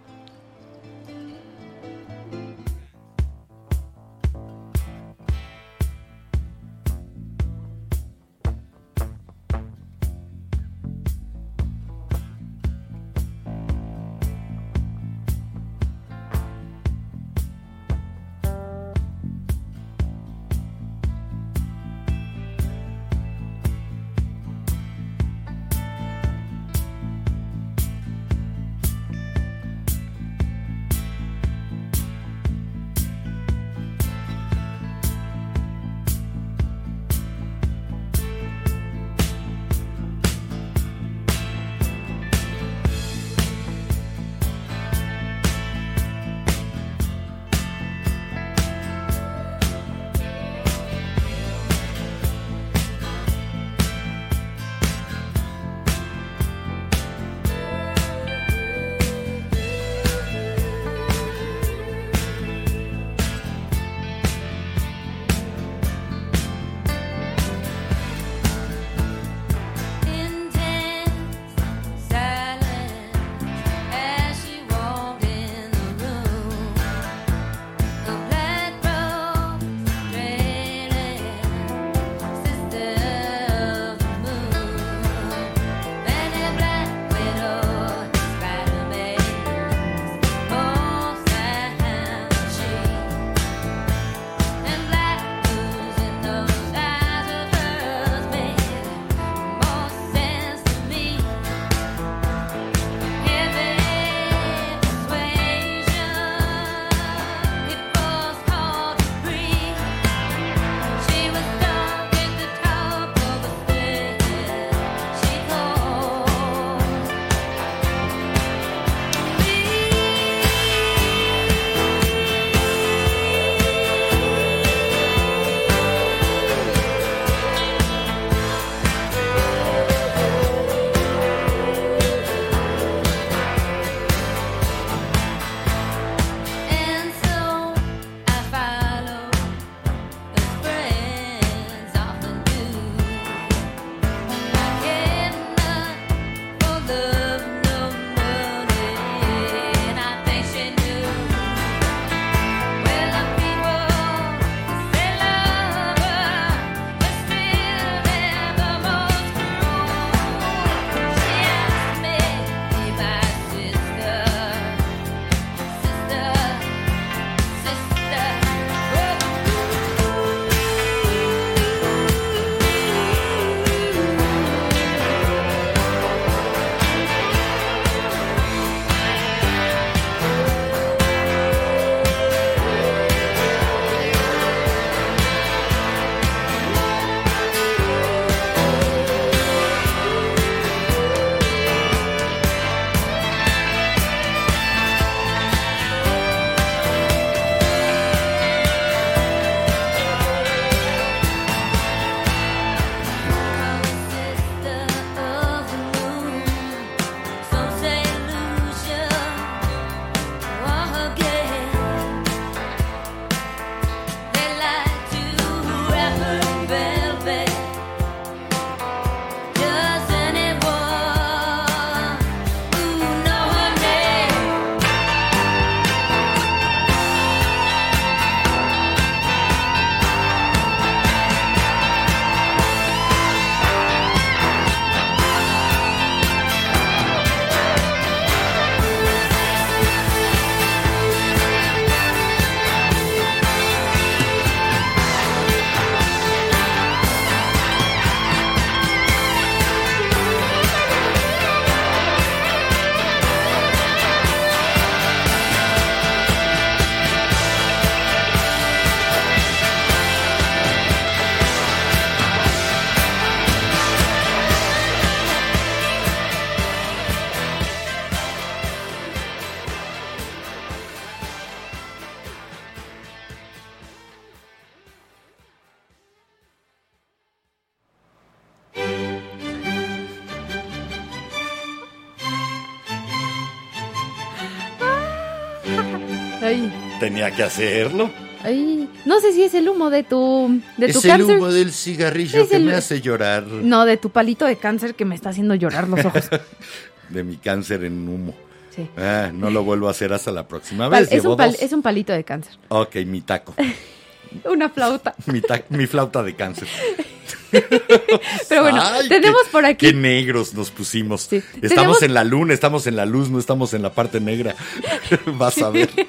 Speaker 2: Ay,
Speaker 1: Tenía que hacerlo.
Speaker 2: ay. No sé si es el humo de tu, de tu
Speaker 1: es el
Speaker 2: cáncer.
Speaker 1: humo del cigarrillo
Speaker 2: Es
Speaker 1: que
Speaker 2: el-
Speaker 1: me hace llorar.
Speaker 2: No, de tu palito de cáncer que me está haciendo llorar los ojos. [LAUGHS]
Speaker 1: De mi cáncer en humo.
Speaker 2: Sí.
Speaker 1: Ah, no lo vuelvo a hacer hasta la próxima
Speaker 2: Pal-
Speaker 1: vez.
Speaker 2: es,
Speaker 1: Llevo
Speaker 2: un
Speaker 1: dos.
Speaker 2: es un palito de cáncer.
Speaker 1: Ok, mi taco. [LAUGHS]
Speaker 2: Una flauta.
Speaker 1: mi, ta- mi flauta de cáncer. [LAUGHS] [LAUGHS]
Speaker 2: Pero bueno,
Speaker 1: Ay,
Speaker 2: tenemos
Speaker 1: qué-
Speaker 2: por aquí.
Speaker 1: Qué negros nos pusimos.
Speaker 2: Sí.
Speaker 1: Estamos
Speaker 2: Tenemos-
Speaker 1: en la luna, estamos en la luz, no estamos en la parte negra. [LAUGHS] Vas a ver. [LAUGHS]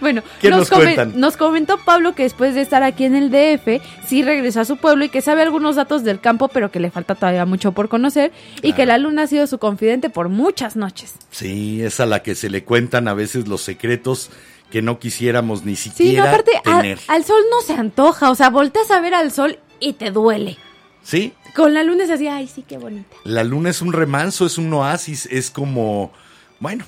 Speaker 2: Bueno,
Speaker 1: ¿Qué nos
Speaker 2: comen-
Speaker 1: cuentan?
Speaker 2: nos comentó Pablo que después de estar aquí en el DF, sí regresó a su pueblo y que sabe algunos datos del campo, pero que le falta todavía mucho por conocer y que la luna ha sido su confidente por muchas noches.
Speaker 1: Sí, es a la que se le cuentan a veces los secretos que no quisiéramos ni
Speaker 2: Sí, no,
Speaker 1: siquiera
Speaker 2: aparte, a-
Speaker 1: tener.
Speaker 2: al sol no se antoja, o sea, volteas a ver al sol y te duele.
Speaker 1: Sí,
Speaker 2: Con la luna es así, ay, sí, qué bonita.
Speaker 1: la luna es un remanso, es un oasis, es como, bueno,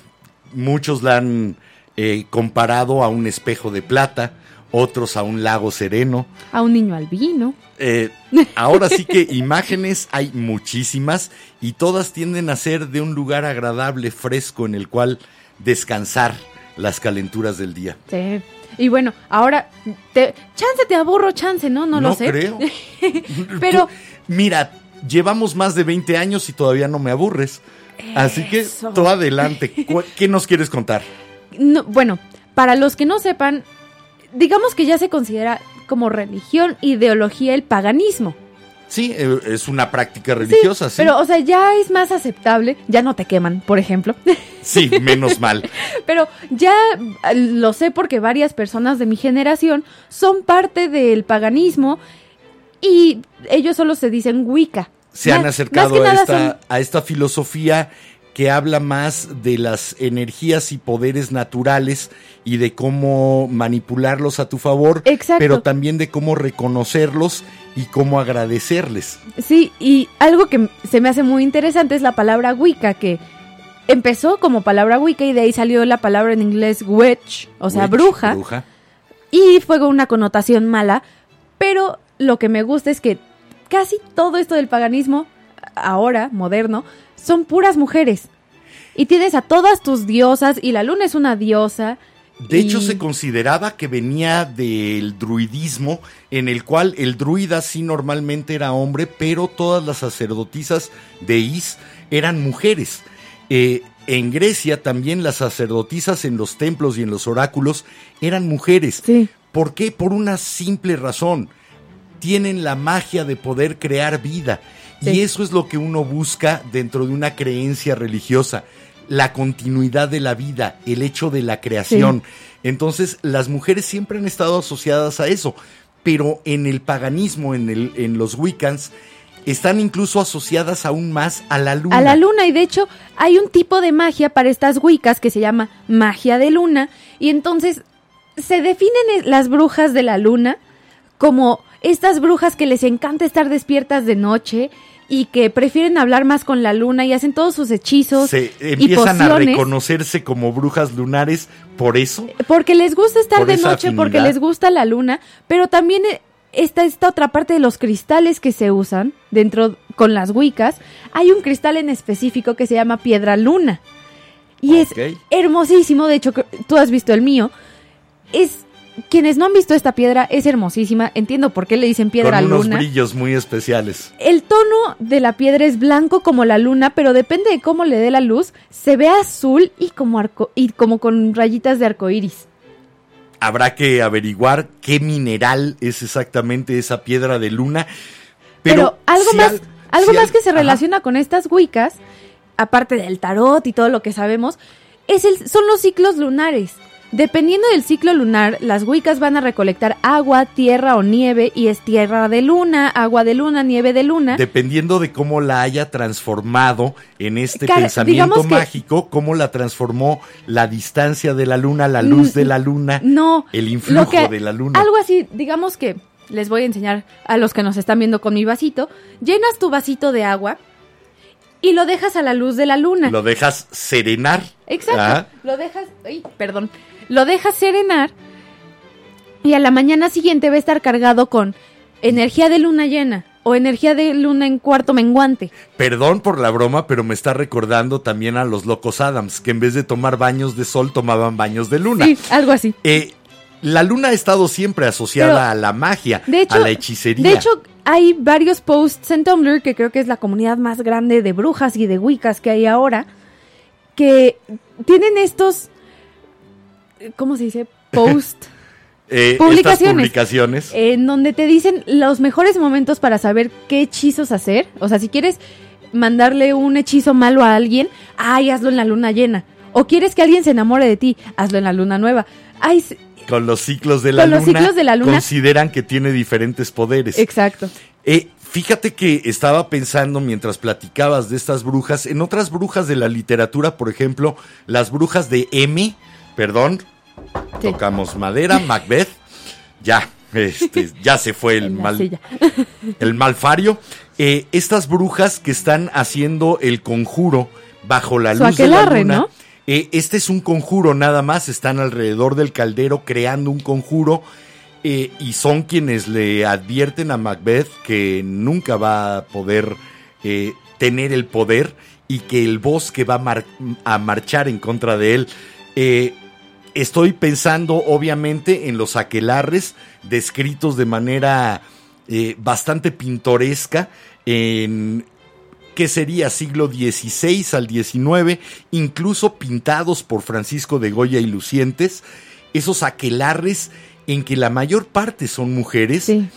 Speaker 1: muchos la han eh, comparado a un espejo de plata, otros a un lago sereno.
Speaker 2: A un niño albino.
Speaker 1: Eh, ahora sí que [LAUGHS] imágenes hay muchísimas y todas tienden a ser de un lugar agradable, fresco, en el cual descansar las calenturas del día.
Speaker 2: Sí. Y bueno, ahora, te, chance te aburro, chance, ¿no? No, lo sé.
Speaker 1: creo. [LAUGHS]
Speaker 2: Pero-
Speaker 1: mira, llevamos más de 20 años y todavía no me aburres. Así que tú adelante. [LAUGHS] ¿Qué nos quieres contar?
Speaker 2: No, bueno, para los que no sepan, digamos que ya se considera como religión, ideología el paganismo.
Speaker 1: Sí, eh, es una práctica religiosa, sí.
Speaker 2: Pero, o sea, ya es más aceptable, ya no te queman, por ejemplo. [LAUGHS]
Speaker 1: Sí, menos mal. [LAUGHS]
Speaker 2: Pero ya eh, lo sé porque varias personas de mi generación son parte del paganismo y ellos solo se dicen Wicca.
Speaker 1: Se
Speaker 2: Más-
Speaker 1: han acercado a esta,
Speaker 2: son-
Speaker 1: a esta filosofía que habla más de las energías y poderes naturales y de cómo manipularlos a tu favor,
Speaker 2: Exacto.
Speaker 1: pero también de cómo reconocerlos y cómo agradecerles.
Speaker 2: Sí, y algo que se me hace muy interesante es la palabra Wicca, que empezó como palabra Wicca y de ahí salió la palabra en inglés witch, o sea,
Speaker 1: Witch,
Speaker 2: bruja,
Speaker 1: bruja.
Speaker 2: y fue con una connotación mala, pero lo que me gusta es que casi todo esto del paganismo, ahora, moderno, son puras mujeres. Y tienes a todas tus diosas, y la luna es una diosa.
Speaker 1: De hecho, se consideraba que venía del druidismo, en el cual el druida sí normalmente era hombre, pero todas las sacerdotisas de Is eran mujeres. Eh, en Grecia también las sacerdotisas en los templos y en los oráculos eran mujeres.
Speaker 2: Sí.
Speaker 1: ¿Por qué? Por una simple razón. Tienen la magia de poder crear vida. Y eso es lo que uno busca dentro de una creencia religiosa. La continuidad de la vida, el hecho de la creación. Entonces, las mujeres siempre han estado asociadas a eso. Pero en el paganismo, en, el, en los Wiccans, están incluso asociadas aún más a la luna.
Speaker 2: A la luna, y de hecho hay un tipo de magia para estas Wiccas que se llama magia de luna, y entonces se definen las brujas de la luna como estas brujas que les encanta estar despiertas de noche y que prefieren hablar más con la luna y hacen todos sus hechizos
Speaker 1: Se
Speaker 2: y
Speaker 1: empiezan a
Speaker 2: pociones
Speaker 1: reconocerse como brujas lunares por eso.
Speaker 2: porque les gusta estar
Speaker 1: Por
Speaker 2: de noche, porque les gusta la luna, pero también eh, está esta otra parte de los cristales que se usan dentro con las Wiccas. Hay un cristal en específico que se llama piedra luna. Y es hermosísimo, de hecho tú has visto el mío. Es quienes no han visto esta piedra es hermosísima, entiendo por qué le dicen piedra
Speaker 1: con unos
Speaker 2: luna.
Speaker 1: brillos muy especiales.
Speaker 2: El tono de la piedra es blanco como la luna, pero depende de cómo le dé la luz, se ve azul y como arco y como con rayitas de arco iris.
Speaker 1: Habrá que averiguar qué mineral es exactamente esa piedra de luna.
Speaker 2: Pero,
Speaker 1: Pero,
Speaker 2: algo
Speaker 1: si
Speaker 2: más,
Speaker 1: al-
Speaker 2: algo
Speaker 1: si
Speaker 2: más
Speaker 1: al-
Speaker 2: que se
Speaker 1: Ajá.
Speaker 2: relaciona con estas Wiccas, aparte del tarot y todo lo que sabemos, es el, son los ciclos lunares. Dependiendo del ciclo lunar, las Wiccas van a recolectar agua, tierra o nieve, y es tierra de luna, agua de luna, nieve de luna.
Speaker 1: Dependiendo de cómo la haya transformado en este pensamiento
Speaker 2: que-
Speaker 1: mágico, cómo la transformó la distancia de la luna, la luz de la luna,
Speaker 2: no,
Speaker 1: el influjo
Speaker 2: que-
Speaker 1: de la luna.
Speaker 2: Algo así, digamos que les voy a enseñar a los que nos están viendo con mi vasito. Llenas tu vasito de agua y lo dejas a la luz de la luna.
Speaker 1: Lo dejas serenar.
Speaker 2: Exacto.
Speaker 1: Ah,
Speaker 2: Lo dejas, ay, perdón, lo dejas serenar y a la mañana siguiente va a estar cargado con energía de luna llena, o energía de luna en cuarto menguante.
Speaker 1: Perdón por la broma, pero me está recordando también a los locos Adams, que en vez de tomar baños de sol, tomaban baños de luna.
Speaker 2: Sí, algo así.
Speaker 1: Eh, la luna ha estado siempre asociada
Speaker 2: Pero,
Speaker 1: a la magia,
Speaker 2: De hecho,
Speaker 1: a la hechicería.
Speaker 2: De hecho, hay varios posts en Tumblr, que creo que es la comunidad más grande de brujas y de wiccas que hay ahora, que tienen estos, ¿cómo se dice? Post. [LAUGHS]
Speaker 1: Eh,
Speaker 2: publicaciones.
Speaker 1: publicaciones.
Speaker 2: en donde te dicen los mejores momentos para saber qué hechizos hacer. O sea, si quieres mandarle un hechizo malo a alguien, ay, hazlo en la luna llena. O quieres que alguien se enamore de ti, hazlo en la luna nueva. Ay,
Speaker 1: con los ciclos de la
Speaker 2: Con los
Speaker 1: luna.
Speaker 2: ciclos de la luna.
Speaker 1: Consideran que tiene diferentes poderes.
Speaker 2: exacto.
Speaker 1: Eh, fíjate que estaba pensando mientras platicabas de estas brujas, en otras brujas de la literatura, por ejemplo, las brujas de M, perdón,
Speaker 2: Sí.
Speaker 1: tocamos madera, Macbeth, ya, este, [LAUGHS] ya se fue el mal, [LAUGHS] el malfario. Eh, estas brujas que están haciendo el conjuro bajo la luz de la luna.
Speaker 2: ¿no?
Speaker 1: eh, este es un conjuro nada más, están alrededor del caldero creando un conjuro eh, y son quienes le advierten a Macbeth que nunca va a poder tener el poder y que el bosque va a, mar- a marchar en contra de él. Estoy pensando obviamente en los aquelarres descritos de manera eh, bastante pintoresca en que sería siglo XVI al XIX, incluso pintados por Francisco de Goya y Lucientes, esos aquelarres en que la mayor parte son mujeres,
Speaker 2: Sí.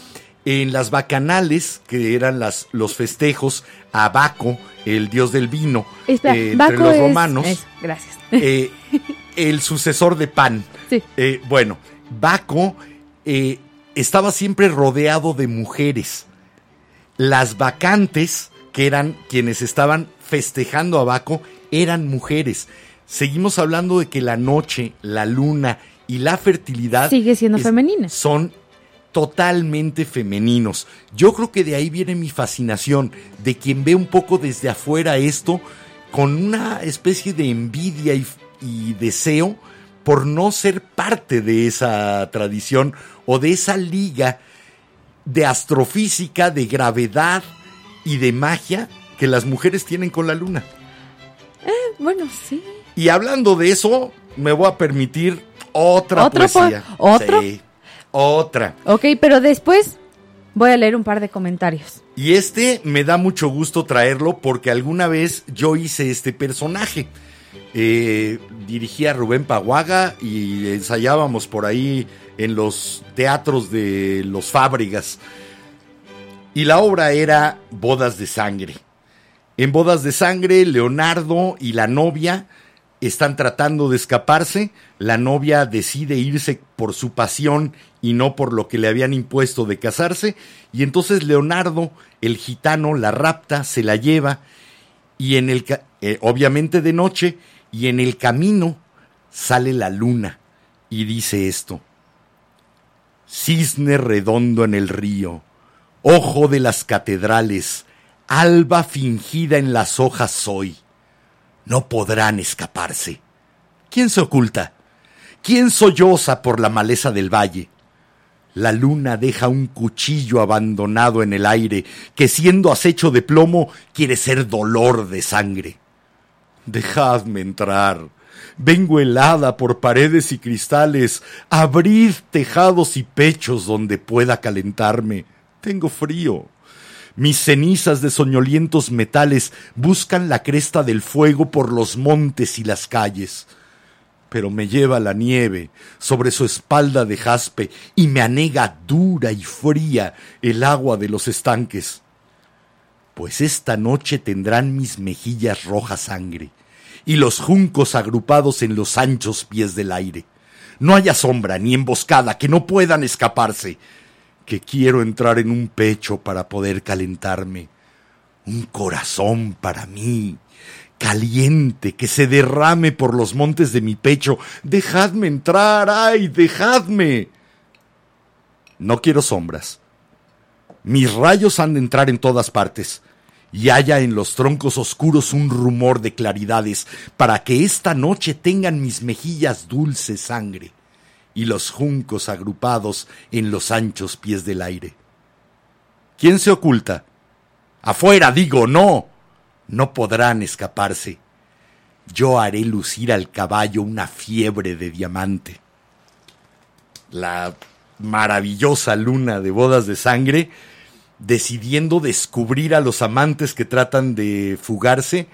Speaker 1: En las bacanales, que eran las, los festejos a Baco, el dios del vino,
Speaker 2: Espera,
Speaker 1: eh, entre los
Speaker 2: es-
Speaker 1: romanos,
Speaker 2: gracias.
Speaker 1: eh, el sucesor de Pan.
Speaker 2: Sí.
Speaker 1: Eh, bueno, Baco estaba siempre rodeado de mujeres. Las vacantes, que eran quienes estaban festejando a Baco, eran mujeres. Seguimos hablando de que la noche, la luna y la fertilidad
Speaker 2: Sigue siendo femenina.
Speaker 1: Son totalmente femeninos. Yo creo que de ahí viene mi fascinación, de quien ve un poco desde afuera esto con una especie de envidia y, y deseo por no ser parte de esa tradición o de esa liga de astrofísica, de gravedad y de magia que las mujeres tienen con la luna.
Speaker 2: Bueno, sí.
Speaker 1: Y hablando de eso, me voy a permitir otra
Speaker 2: ¿Otro po-
Speaker 1: poesía.
Speaker 2: otro?
Speaker 1: Sí, otra.
Speaker 2: Ok, pero después voy a leer un par de comentarios.
Speaker 1: Y este me da mucho gusto traerlo porque alguna vez yo hice este personaje. Eh, dirigí a Rubén Paguaga y ensayábamos por ahí en los teatros de los Fábrigas. Y la obra era Bodas de Sangre. En Bodas de Sangre, Leonardo y la novia están tratando de escaparse. La novia decide irse por su pasión y no por lo que le habían impuesto de casarse. Y entonces Leonardo, el gitano, la rapta, se la lleva y en el eh, obviamente de noche y en el camino sale la luna y dice esto: Cisne redondo en el río, ojo de las catedrales, alba fingida en las hojas soy. No podrán escaparse. ¿Quién se oculta? ¿Quién solloza por la maleza del valle? La luna deja un cuchillo abandonado en el aire que siendo acecho de plomo quiere ser dolor de sangre. Dejadme entrar. Vengo helada por paredes y cristales. Abrid tejados y pechos donde pueda calentarme. Tengo frío. Mis cenizas de soñolientos metales buscan la cresta del fuego por los montes y las calles. Pero me lleva la nieve sobre su espalda de jaspe y me anega dura y fría el agua de los estanques. Pues esta noche tendrán mis mejillas roja sangre y los juncos agrupados en los anchos pies del aire. No haya sombra ni emboscada que no puedan escaparse, que quiero entrar en un pecho para poder calentarme, un corazón para mí, caliente, que se derrame por los montes de mi pecho. Dejadme entrar, ay, dejadme. No quiero sombras. Mis rayos han de entrar en todas partes y haya en los troncos oscuros un rumor de claridades para que esta noche tengan mis mejillas dulce sangre y los juncos agrupados en los anchos pies del aire. ¿Quién se oculta? Afuera, digo, no. No podrán escaparse. Yo haré lucir al caballo una fiebre de diamante. La maravillosa luna de bodas de sangre, decidiendo descubrir a los amantes que tratan de fugarse.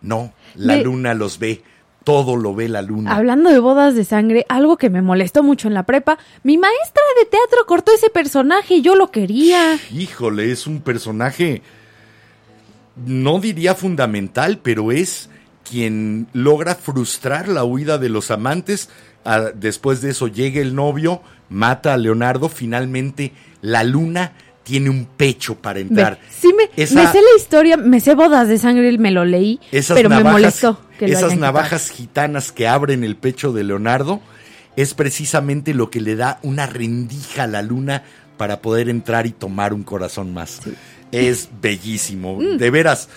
Speaker 1: No, la
Speaker 2: De-
Speaker 1: luna los ve, todo lo ve la luna.
Speaker 2: Hablando de bodas de sangre, algo que me molestó mucho en la prepa, mi maestra de teatro cortó ese personaje y yo lo quería.
Speaker 1: Híjole, es un personaje, no diría fundamental, pero es quien logra frustrar la huida de los amantes. Después de eso llega el novio, mata a Leonardo, finalmente la luna tiene un pecho para
Speaker 2: Ve,
Speaker 1: entrar.
Speaker 2: sí me,
Speaker 1: Esa-
Speaker 2: me sé la historia, me sé bodas de sangre, me lo leí, pero me molestó que
Speaker 1: esas
Speaker 2: quitado.
Speaker 1: navajas gitanas que abren el pecho de Leonardo es precisamente lo que le da una rendija a la luna para poder entrar y tomar un corazón más. Es bellísimo,
Speaker 2: Mm.
Speaker 1: de veras.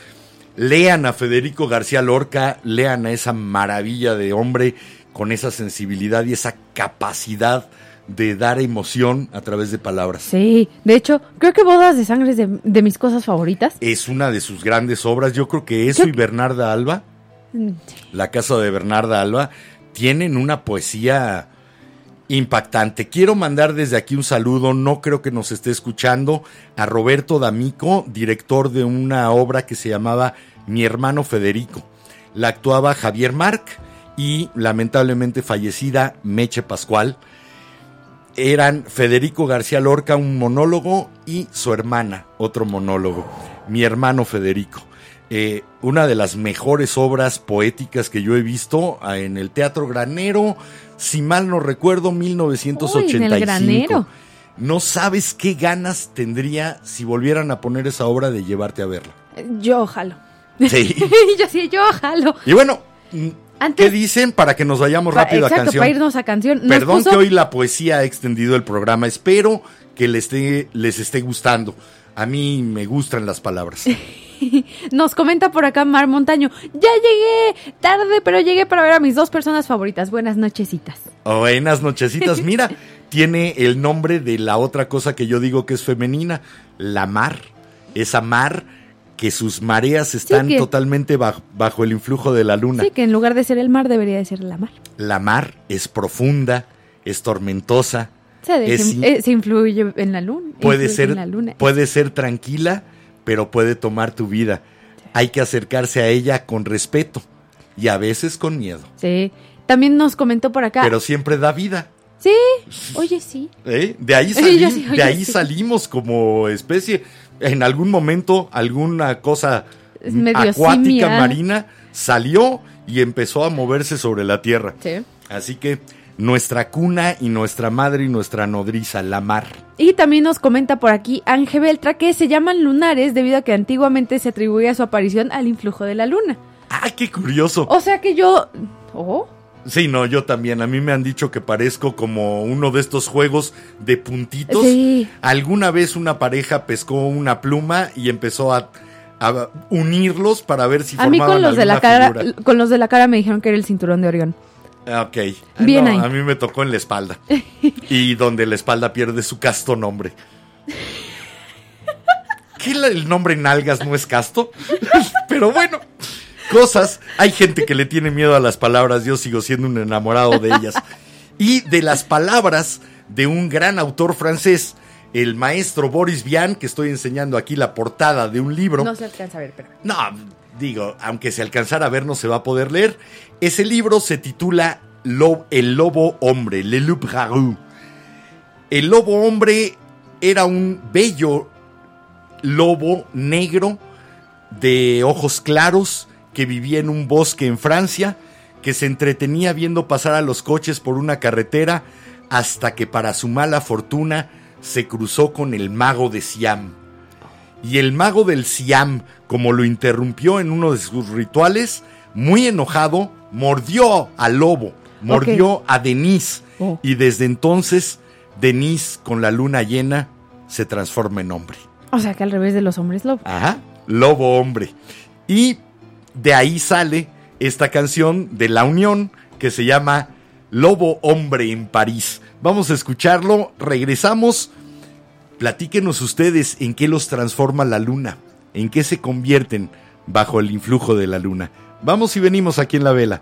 Speaker 1: Lean a Federico García Lorca, lean a esa maravilla de hombre con esa sensibilidad y esa capacidad de dar emoción a través de palabras.
Speaker 2: Sí, de hecho, creo que bodas de sangre es de, de mis cosas favoritas.
Speaker 1: Es una de sus grandes obras. Yo creo que eso y Bernarda Alba, la casa de Bernarda Alba, tienen una poesía impactante. Quiero mandar desde aquí un saludo, no creo que nos esté escuchando, a Roberto D'Amico, director de una obra que se llamaba Mi hermano Federico. La actuaba Javier Marc y lamentablemente fallecida Meche Pascual. Eran Federico García Lorca, un monólogo, y su hermana, otro monólogo. Mi hermano Federico. Eh, una de las mejores obras poéticas que yo he visto ah, en el Teatro Granero, si mal no recuerdo, 1985.
Speaker 2: Uy, en el Granero.
Speaker 1: No sabes qué ganas tendría si volvieran a poner esa obra de llevarte a verla.
Speaker 2: Yo jalo.
Speaker 1: Sí. [LAUGHS]
Speaker 2: yo sí, yo jalo.
Speaker 1: y bueno, mm,
Speaker 2: Antes-
Speaker 1: ¿qué dicen para que nos vayamos
Speaker 2: Pa-
Speaker 1: rápido a
Speaker 2: exacto,
Speaker 1: canción?
Speaker 2: para irnos a canción. Nos
Speaker 1: Perdón
Speaker 2: puso-
Speaker 1: que hoy la poesía ha extendido el programa. Espero que les esté, les esté gustando. A mí me gustan las palabras. [LAUGHS] [LAUGHS]
Speaker 2: Nos comenta por acá Mar Montaño. Ya llegué tarde, pero llegué para ver a mis dos personas favoritas. Buenas nochecitas.
Speaker 1: Buenas nochecitas. Mira, [LAUGHS] tiene el nombre de la otra cosa que yo digo que es femenina, la mar. Esa mar que sus mareas están
Speaker 2: que-
Speaker 1: totalmente bajo, bajo el influjo de la luna.
Speaker 2: Sí, que en lugar de ser el mar debería de ser la mar.
Speaker 1: La mar es profunda, es tormentosa,
Speaker 2: Se,
Speaker 1: Es
Speaker 2: eh, se influye en la luna.
Speaker 1: puede
Speaker 2: influye
Speaker 1: ser,
Speaker 2: en la luna.
Speaker 1: puede ser tranquila, pero puede tomar tu vida. Hay que acercarse a ella con respeto y a veces con miedo.
Speaker 2: Sí. También nos comentó por acá.
Speaker 1: Pero siempre da vida.
Speaker 2: Sí. [LAUGHS] Oye, sí.
Speaker 1: ¿eh? De ahí, [LAUGHS]
Speaker 2: Sí,
Speaker 1: de ahí
Speaker 2: sí.
Speaker 1: salimos como especie. En algún momento, alguna cosa acuática marina salió y empezó a moverse sobre la tierra.
Speaker 2: Sí.
Speaker 1: Así que nuestra cuna y nuestra madre y nuestra nodriza, la mar.
Speaker 2: Y también nos comenta por aquí Ángel Beltra que se llaman lunares debido a que antiguamente se atribuía su aparición al influjo de la luna.
Speaker 1: ¡Ah, qué curioso!
Speaker 2: O sea que yo... Oh,
Speaker 1: Sí, no, yo también. A mí me han dicho que parezco como uno de estos juegos de puntitos.
Speaker 2: Sí.
Speaker 1: Alguna vez una pareja pescó una pluma y empezó a, a unirlos para ver si
Speaker 2: a mí
Speaker 1: formaban
Speaker 2: con los de la cara,
Speaker 1: figura.
Speaker 2: con los de la cara me dijeron que era el cinturón de Orión.
Speaker 1: Ah, Ok.
Speaker 2: Bien
Speaker 1: No,
Speaker 2: ahí.
Speaker 1: A mí me tocó en la espalda. y donde la espalda pierde su casto nombre. ¿Qué el nombre nalgas no es casto? [LAUGHS] Pero bueno, cosas. Hay gente que le tiene miedo a las palabras. Yo sigo siendo un enamorado de ellas. Y de las palabras de un gran autor francés, el maestro Boris Vian, que estoy enseñando aquí la portada de un libro.
Speaker 2: No se alcanza a ver, pero...
Speaker 1: No, digo, aunque se alcanzara a ver, no se va a poder leer. Ese libro se titula El Lobo Hombre, Le Loup Garou. El Lobo Hombre era un bello lobo negro de ojos claros que vivía en un bosque en Francia, que se entretenía viendo pasar a los coches por una carretera hasta que para su mala fortuna se cruzó con el mago de Siam. Y el mago del Siam, como lo interrumpió en uno de sus rituales, muy enojado, mordió al lobo, mordió a Denise.
Speaker 2: Oh.
Speaker 1: Y desde entonces, Denise, con la luna llena, se transforma en hombre.
Speaker 2: O sea que al revés de los hombres lobo.
Speaker 1: Ajá, lobo hombre. Y de ahí sale esta canción de La Unión que se llama Lobo hombre en París. Vamos a escucharlo, regresamos
Speaker 4: Platíquenos ustedes en qué los transforma la luna, en qué se convierten bajo el influjo de la luna. Vamos y venimos aquí en la vela.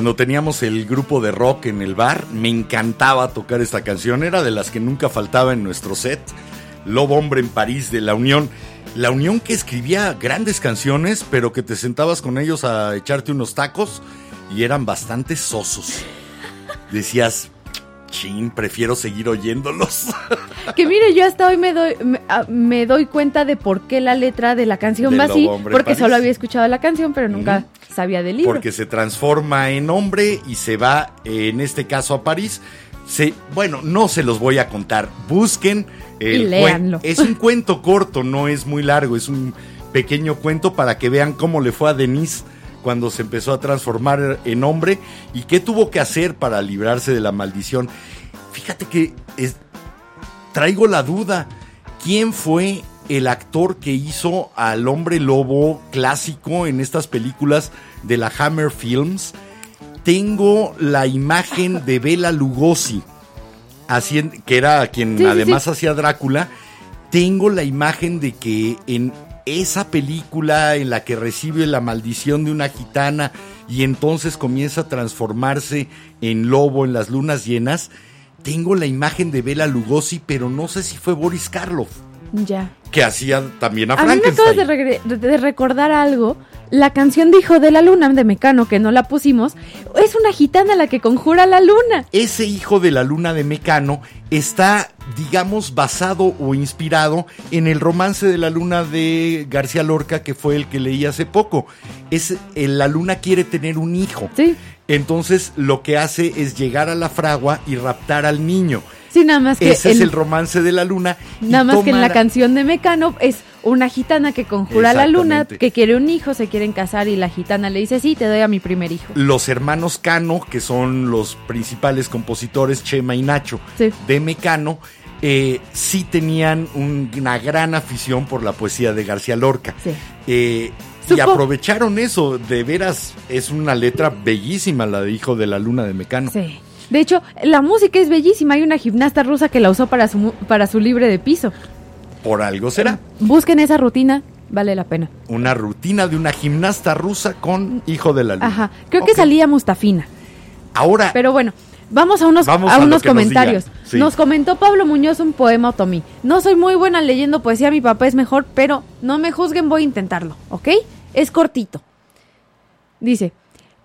Speaker 4: Cuando teníamos el grupo de rock en el bar, me encantaba tocar esta canción. Era de las que nunca faltaba en nuestro set. Lobo Hombre en París de La Unión. La Unión que escribía grandes canciones, pero que te sentabas con ellos a echarte unos tacos y eran bastante sosos. Decías, chin, prefiero seguir oyéndolos. [LAUGHS]
Speaker 2: Que mire, yo hasta hoy me doy, me, ah, me doy cuenta de por qué la letra de la canción
Speaker 4: Del
Speaker 2: va así, porque
Speaker 4: París.
Speaker 2: solo había escuchado la canción, pero nunca sabía del libro.
Speaker 4: Porque se transforma en hombre y se va, en este caso, a París. Se, bueno, no se los voy a contar. Busquen el
Speaker 2: Y léanlo.
Speaker 4: Es un cuento corto, no es muy largo, es un pequeño cuento para que vean cómo le fue a Denise cuando se empezó a transformar en hombre y qué tuvo que hacer para librarse de la maldición.
Speaker 1: fíjate que es- traigo la duda. ¿Quién fue el actor que hizo al hombre lobo clásico en estas películas de la Hammer Films? Tengo la imagen de Bela Lugosi, que era quien
Speaker 2: sí,
Speaker 1: además
Speaker 2: sí.
Speaker 1: hacía Drácula. Tengo la imagen de que en esa película en la que recibe la maldición de una gitana y entonces comienza a transformarse en lobo en las lunas llenas, tengo la imagen de Bela Lugosi, pero no sé si fue Boris Karloff,
Speaker 2: Ya.
Speaker 1: que hacía también a,
Speaker 2: A mí me acabas
Speaker 1: Frankenstein.
Speaker 2: de recordar algo. La canción de Hijo de la Luna de Mecano, que no la pusimos, es una gitana la que conjura la luna.
Speaker 1: Ese hijo de la luna de Mecano está, digamos, basado o inspirado en el romance de la luna de García Lorca, que fue el que leí hace poco. Es, eh, la luna quiere tener un hijo.
Speaker 2: Sí.
Speaker 1: Entonces lo que hace es llegar a la fragua y raptar al niño.
Speaker 2: Sí, nada más que,
Speaker 1: Ese es el romance de la luna.
Speaker 2: nada más que en la canción de Mecano es una gitana que conjura la luna, que quiere un hijo, se quieren casar y la gitana le dice, sí, te doy a mi primer hijo.
Speaker 1: Los hermanos Cano, que son los principales compositores, Chema y Nacho,
Speaker 2: Sí.
Speaker 1: de Mecano, eh, sí tenían un- una gran afición por la poesía de García Lorca.
Speaker 2: Sí.
Speaker 1: Eh, y aprovecharon eso, de veras, es una letra bellísima la de Hijo de la Luna de Mecano.
Speaker 2: Sí. De hecho, la música es bellísima. Hay una gimnasta rusa que la usó para su, para su libre de piso.
Speaker 1: Por algo será.
Speaker 2: Busquen esa rutina, vale la pena.
Speaker 1: Una rutina de una gimnasta rusa con Hijo de la Luna.
Speaker 2: Ajá. Creo que salía Mustafina.
Speaker 1: Ahora,
Speaker 2: Pero bueno, vamos a unos,
Speaker 1: Vamos
Speaker 2: a unos comentarios.
Speaker 1: sí.
Speaker 2: Nos comentó Pablo Muñoz un poema otomí. No soy muy buena leyendo poesía, mi papá es mejor, pero no me juzguen, voy a intentarlo, ¿ok? Es cortito. Dice,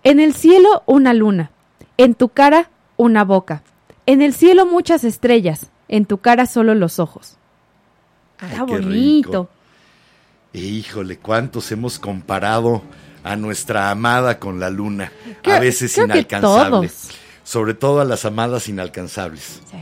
Speaker 2: en el cielo una luna, en tu cara una boca, en el cielo muchas estrellas, en tu cara solo los ojos.
Speaker 1: Ay,
Speaker 2: Está
Speaker 1: qué
Speaker 2: bonito.
Speaker 1: rico. Híjole, cuántos hemos comparado a nuestra amada con la luna. A veces
Speaker 2: creo que
Speaker 1: inalcanzable.
Speaker 2: todos.
Speaker 1: Sobre todo a las amadas inalcanzables.
Speaker 2: Sí.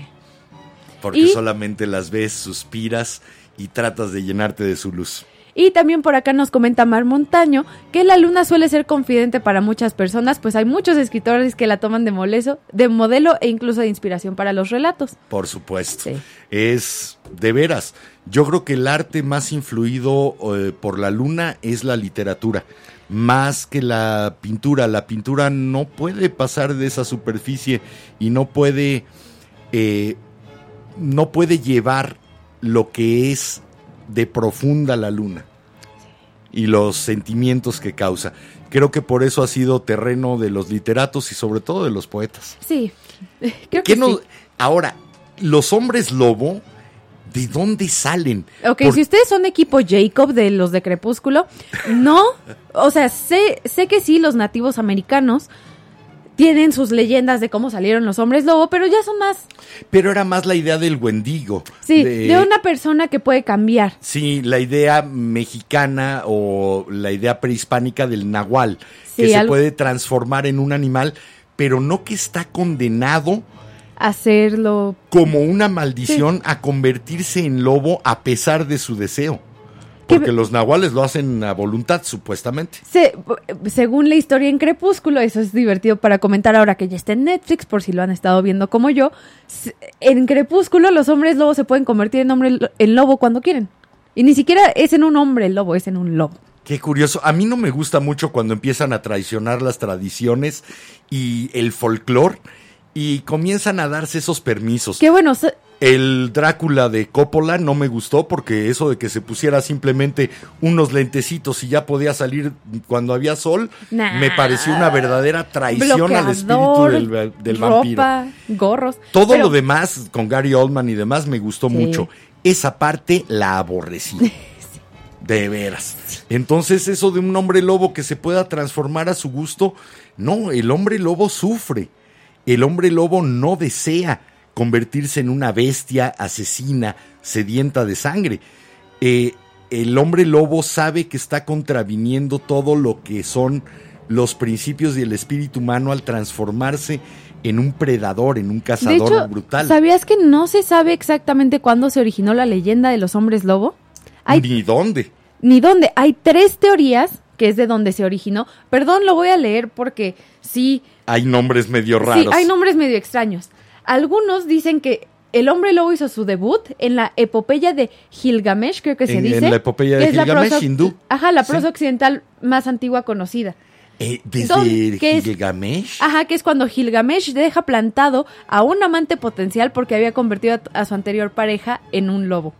Speaker 1: Porque
Speaker 2: Y-
Speaker 1: solamente las ves, suspiras y tratas de llenarte de su luz.
Speaker 2: Y también por acá nos comenta Mar Montaño que la luna suele ser confidente para muchas personas, pues hay muchos escritores que la toman de, moleso, de modelo e incluso de inspiración para los relatos.
Speaker 1: Por supuesto.
Speaker 2: Sí.
Speaker 1: Es de veras. Yo creo que el arte más influido eh, por la luna es la literatura. Más que la pintura. La pintura no puede pasar de esa superficie y no puede. eh, no puede llevar lo que es de profunda la luna y los sentimientos que causa. Creo que por eso ha sido terreno de los literatos y sobre todo de los poetas.
Speaker 2: Sí, [LAUGHS] creo
Speaker 1: ¿Qué
Speaker 2: que
Speaker 1: nos-
Speaker 2: sí.
Speaker 1: Ahora, los hombres lobo, ¿de dónde salen?
Speaker 2: Ok,
Speaker 1: Por-
Speaker 2: si ustedes son equipo Jacob de los de Crepúsculo, no, o sea, sé, sé que sí, los nativos americanos tienen sus leyendas de cómo salieron los hombres lobo, pero ya son más,
Speaker 1: Pero era más la idea del Wendigo.
Speaker 2: sí, de, una persona que puede cambiar.
Speaker 1: Sí, la idea mexicana o la idea prehispánica del nahual,
Speaker 2: Sí,
Speaker 1: que se puede transformar en un animal, pero no que está condenado
Speaker 2: Hacerlo
Speaker 1: como una maldición a convertirse en lobo a pesar de su deseo.
Speaker 2: Que-
Speaker 1: Porque los nahuales lo hacen a voluntad, supuestamente.
Speaker 2: Se- según la historia en Crepúsculo, eso es divertido para comentar ahora que ya está en Netflix, por si lo han estado viendo como yo. En Crepúsculo, los hombres lobos se pueden convertir en hombre en lobo cuando quieren. Y ni siquiera es en un hombre lobo, es en un lobo.
Speaker 1: Qué curioso. A mí no me gusta mucho cuando empiezan a traicionar las tradiciones y el folclore y comienzan a darse esos permisos.
Speaker 2: Que bueno,
Speaker 1: El Drácula de Coppola no me gustó porque eso de que se pusiera simplemente unos lentecitos y ya podía salir cuando había sol,
Speaker 2: Nah.
Speaker 1: me pareció una verdadera traición al espíritu del, del vampiro.
Speaker 2: ropa, gorros.
Speaker 1: Todo
Speaker 2: Pero-
Speaker 1: lo demás con Gary Oldman y demás me gustó
Speaker 2: Sí.
Speaker 1: mucho. Esa parte la aborrecí. [LAUGHS] De veras. Entonces eso de un hombre lobo que se pueda transformar a su gusto, no, el hombre lobo sufre. El hombre lobo no desea convertirse en una bestia asesina, sedienta de sangre. Eh, el hombre lobo sabe que está contraviniendo todo lo que son los principios del espíritu humano al transformarse en un predador, en un
Speaker 2: De
Speaker 1: cazador
Speaker 2: hecho,
Speaker 1: brutal.
Speaker 2: ¿sabías que no se sabe exactamente cuándo se originó la leyenda de los hombres lobo? Hay
Speaker 1: Ni dónde.
Speaker 2: ni dónde. Hay tres teorías que es de donde se originó. Perdón, lo voy a leer porque sí,
Speaker 1: Hay nombres medio raros.
Speaker 2: sí, hay nombres medio extraños. Algunos dicen que el hombre lobo hizo su debut en la epopeya de Gilgamesh, creo que se
Speaker 1: En-
Speaker 2: dice.
Speaker 1: en la epopeya de Gilgamesh,
Speaker 2: prosa-
Speaker 1: hindú.
Speaker 2: Ajá, la
Speaker 1: Sí.
Speaker 2: prosa occidental más antigua conocida.
Speaker 1: Eh,
Speaker 2: Don-
Speaker 1: desde. Gilgamesh.
Speaker 2: Ajá, que es cuando Gilgamesh deja plantado a un amante potencial porque había convertido a, a su anterior pareja en un lobo.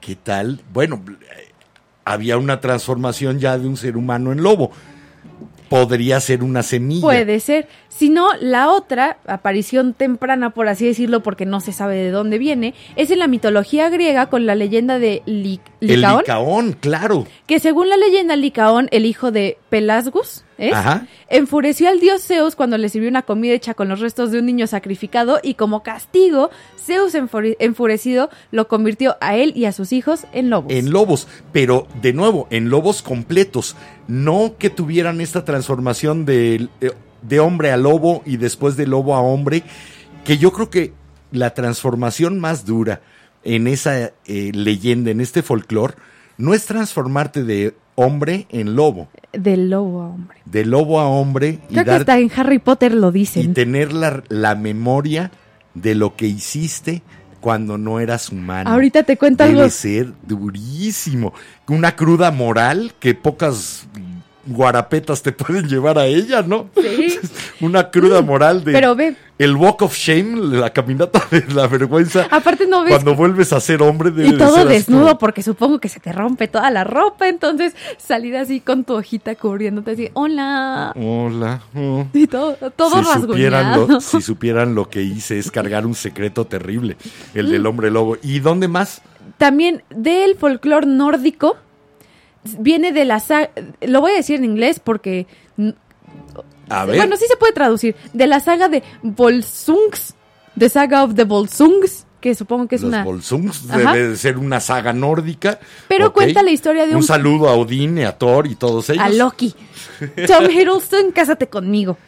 Speaker 1: ¿Qué tal? Bueno, eh, había una transformación ya de un ser humano en lobo. Podría ser una semilla.
Speaker 2: Puede ser. Si no, la otra aparición temprana, por así decirlo, porque no se sabe de dónde viene, es en la mitología griega con la leyenda de Li-
Speaker 1: El
Speaker 2: Licaón,
Speaker 1: licaón, claro.
Speaker 2: que según la leyenda Licaón, el hijo de Pelasgus, ¿es?
Speaker 1: Ajá.
Speaker 2: enfureció al dios Zeus cuando le sirvió una comida hecha con los restos de un niño sacrificado y como castigo, Zeus enfure- enfurecido lo convirtió a él y a sus hijos en lobos.
Speaker 1: En lobos, pero de nuevo, en lobos completos. No que tuvieran esta transformación de, eh, de hombre a lobo y después de lobo a hombre, que yo creo que la transformación más dura en esa eh, leyenda, en este folclore, no es transformarte de hombre en lobo,
Speaker 2: De lobo a hombre.
Speaker 1: de lobo a hombre y,
Speaker 2: Creo que
Speaker 1: dar,
Speaker 2: hasta en Harry Potter lo
Speaker 1: y
Speaker 2: dicen.
Speaker 1: tener la, la memoria de lo que hiciste cuando no eras humano.
Speaker 2: Ahorita te cuento
Speaker 1: Debe
Speaker 2: algo.
Speaker 1: ser durísimo. Una cruda moral que pocas guarapetas te pueden llevar a ella, ¿no?
Speaker 2: Sí. [LAUGHS]
Speaker 1: Una cruda moral de
Speaker 2: Pero ve,
Speaker 1: el walk of shame, la caminata de la vergüenza.
Speaker 2: aparte no ves
Speaker 1: Cuando vuelves a ser hombre debe
Speaker 2: y
Speaker 1: de
Speaker 2: todo
Speaker 1: ser
Speaker 2: desnudo porque supongo que se te rompe toda la ropa, entonces salir así con tu hojita cubriéndote así, hola,
Speaker 1: Hola. oh".
Speaker 2: y todo, todo
Speaker 1: si supieran, lo, [LAUGHS] si supieran lo que hice es cargar un secreto terrible, el del hombre lobo. ¿Y dónde más?
Speaker 2: También del folclore nórdico viene de la saga, lo voy a decir en inglés porque
Speaker 1: A ver.
Speaker 2: bueno, sí se puede traducir, de la saga de Volsungs, The Saga of the Volsungs, que supongo que es
Speaker 1: Los
Speaker 2: una
Speaker 1: Volsungs debe de ser una saga nórdica.
Speaker 2: Pero cuenta la historia de un-
Speaker 1: Un saludo a Odín, y a Thor y todos ellos.
Speaker 2: a Loki. [LAUGHS] Tom Hiddleston, cásate conmigo.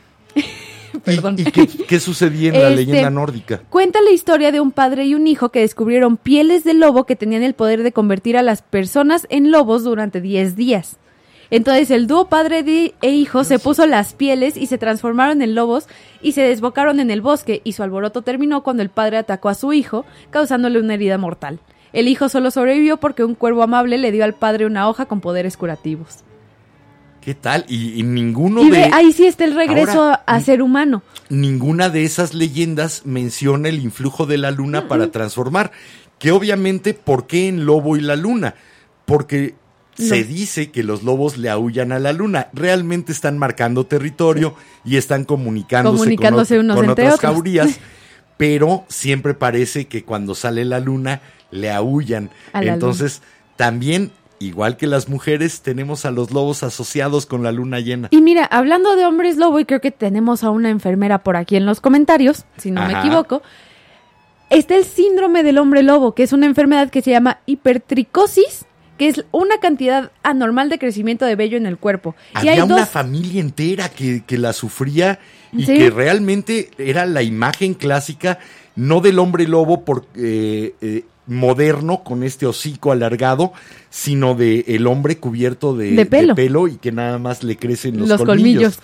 Speaker 2: [LAUGHS]
Speaker 1: ¿Y-
Speaker 2: Perdón.
Speaker 1: ¿Y, qué, qué sucedía en la
Speaker 2: Este,
Speaker 1: leyenda nórdica?
Speaker 2: Cuenta la historia de un padre y un hijo que descubrieron pieles de lobo que tenían el poder de convertir a las personas en lobos durante 10 días. Entonces el dúo padre e hijo se puso las pieles y se transformaron en lobos y se desbocaron en el bosque y su alboroto terminó cuando el padre atacó a su hijo, causándole una herida mortal. El hijo solo sobrevivió porque un cuervo amable le dio al padre una hoja con poderes curativos.
Speaker 1: ¿Qué tal? Y, y ninguno
Speaker 2: y
Speaker 1: de,
Speaker 2: ahí sí está el regreso
Speaker 1: Ahora,
Speaker 2: a, ser humano.
Speaker 1: ninguna de esas leyendas menciona el influjo de la luna para transformar. Que obviamente, ¿por qué en lobo y la luna? Porque se dice que los lobos le aullan a la luna. Realmente están marcando territorio y están comunicándose,
Speaker 2: Comunicándose
Speaker 1: con,
Speaker 2: unos
Speaker 1: con otras
Speaker 2: otros.
Speaker 1: jaurías. [LAUGHS] Pero siempre parece que cuando sale la luna le aullan. Entonces, también, igual que las mujeres, tenemos a los lobos asociados con la luna llena.
Speaker 2: Y mira, hablando de hombres lobo, y creo que tenemos a una enfermera por aquí en los comentarios, si no me equivoco, está el síndrome del hombre lobo, que es una enfermedad que se llama hipertricosis, que es una cantidad anormal de crecimiento de vello en el cuerpo. y
Speaker 1: Había
Speaker 2: hay
Speaker 1: una
Speaker 2: dos,
Speaker 1: familia entera que, que la sufría y
Speaker 2: Sí.
Speaker 1: que realmente era la imagen clásica, no del hombre lobo por, eh, eh, moderno con este hocico alargado, sino de el hombre cubierto de,
Speaker 2: De pelo.
Speaker 1: y que nada más le crecen los,
Speaker 2: los,
Speaker 1: colmillos.
Speaker 2: colmillos.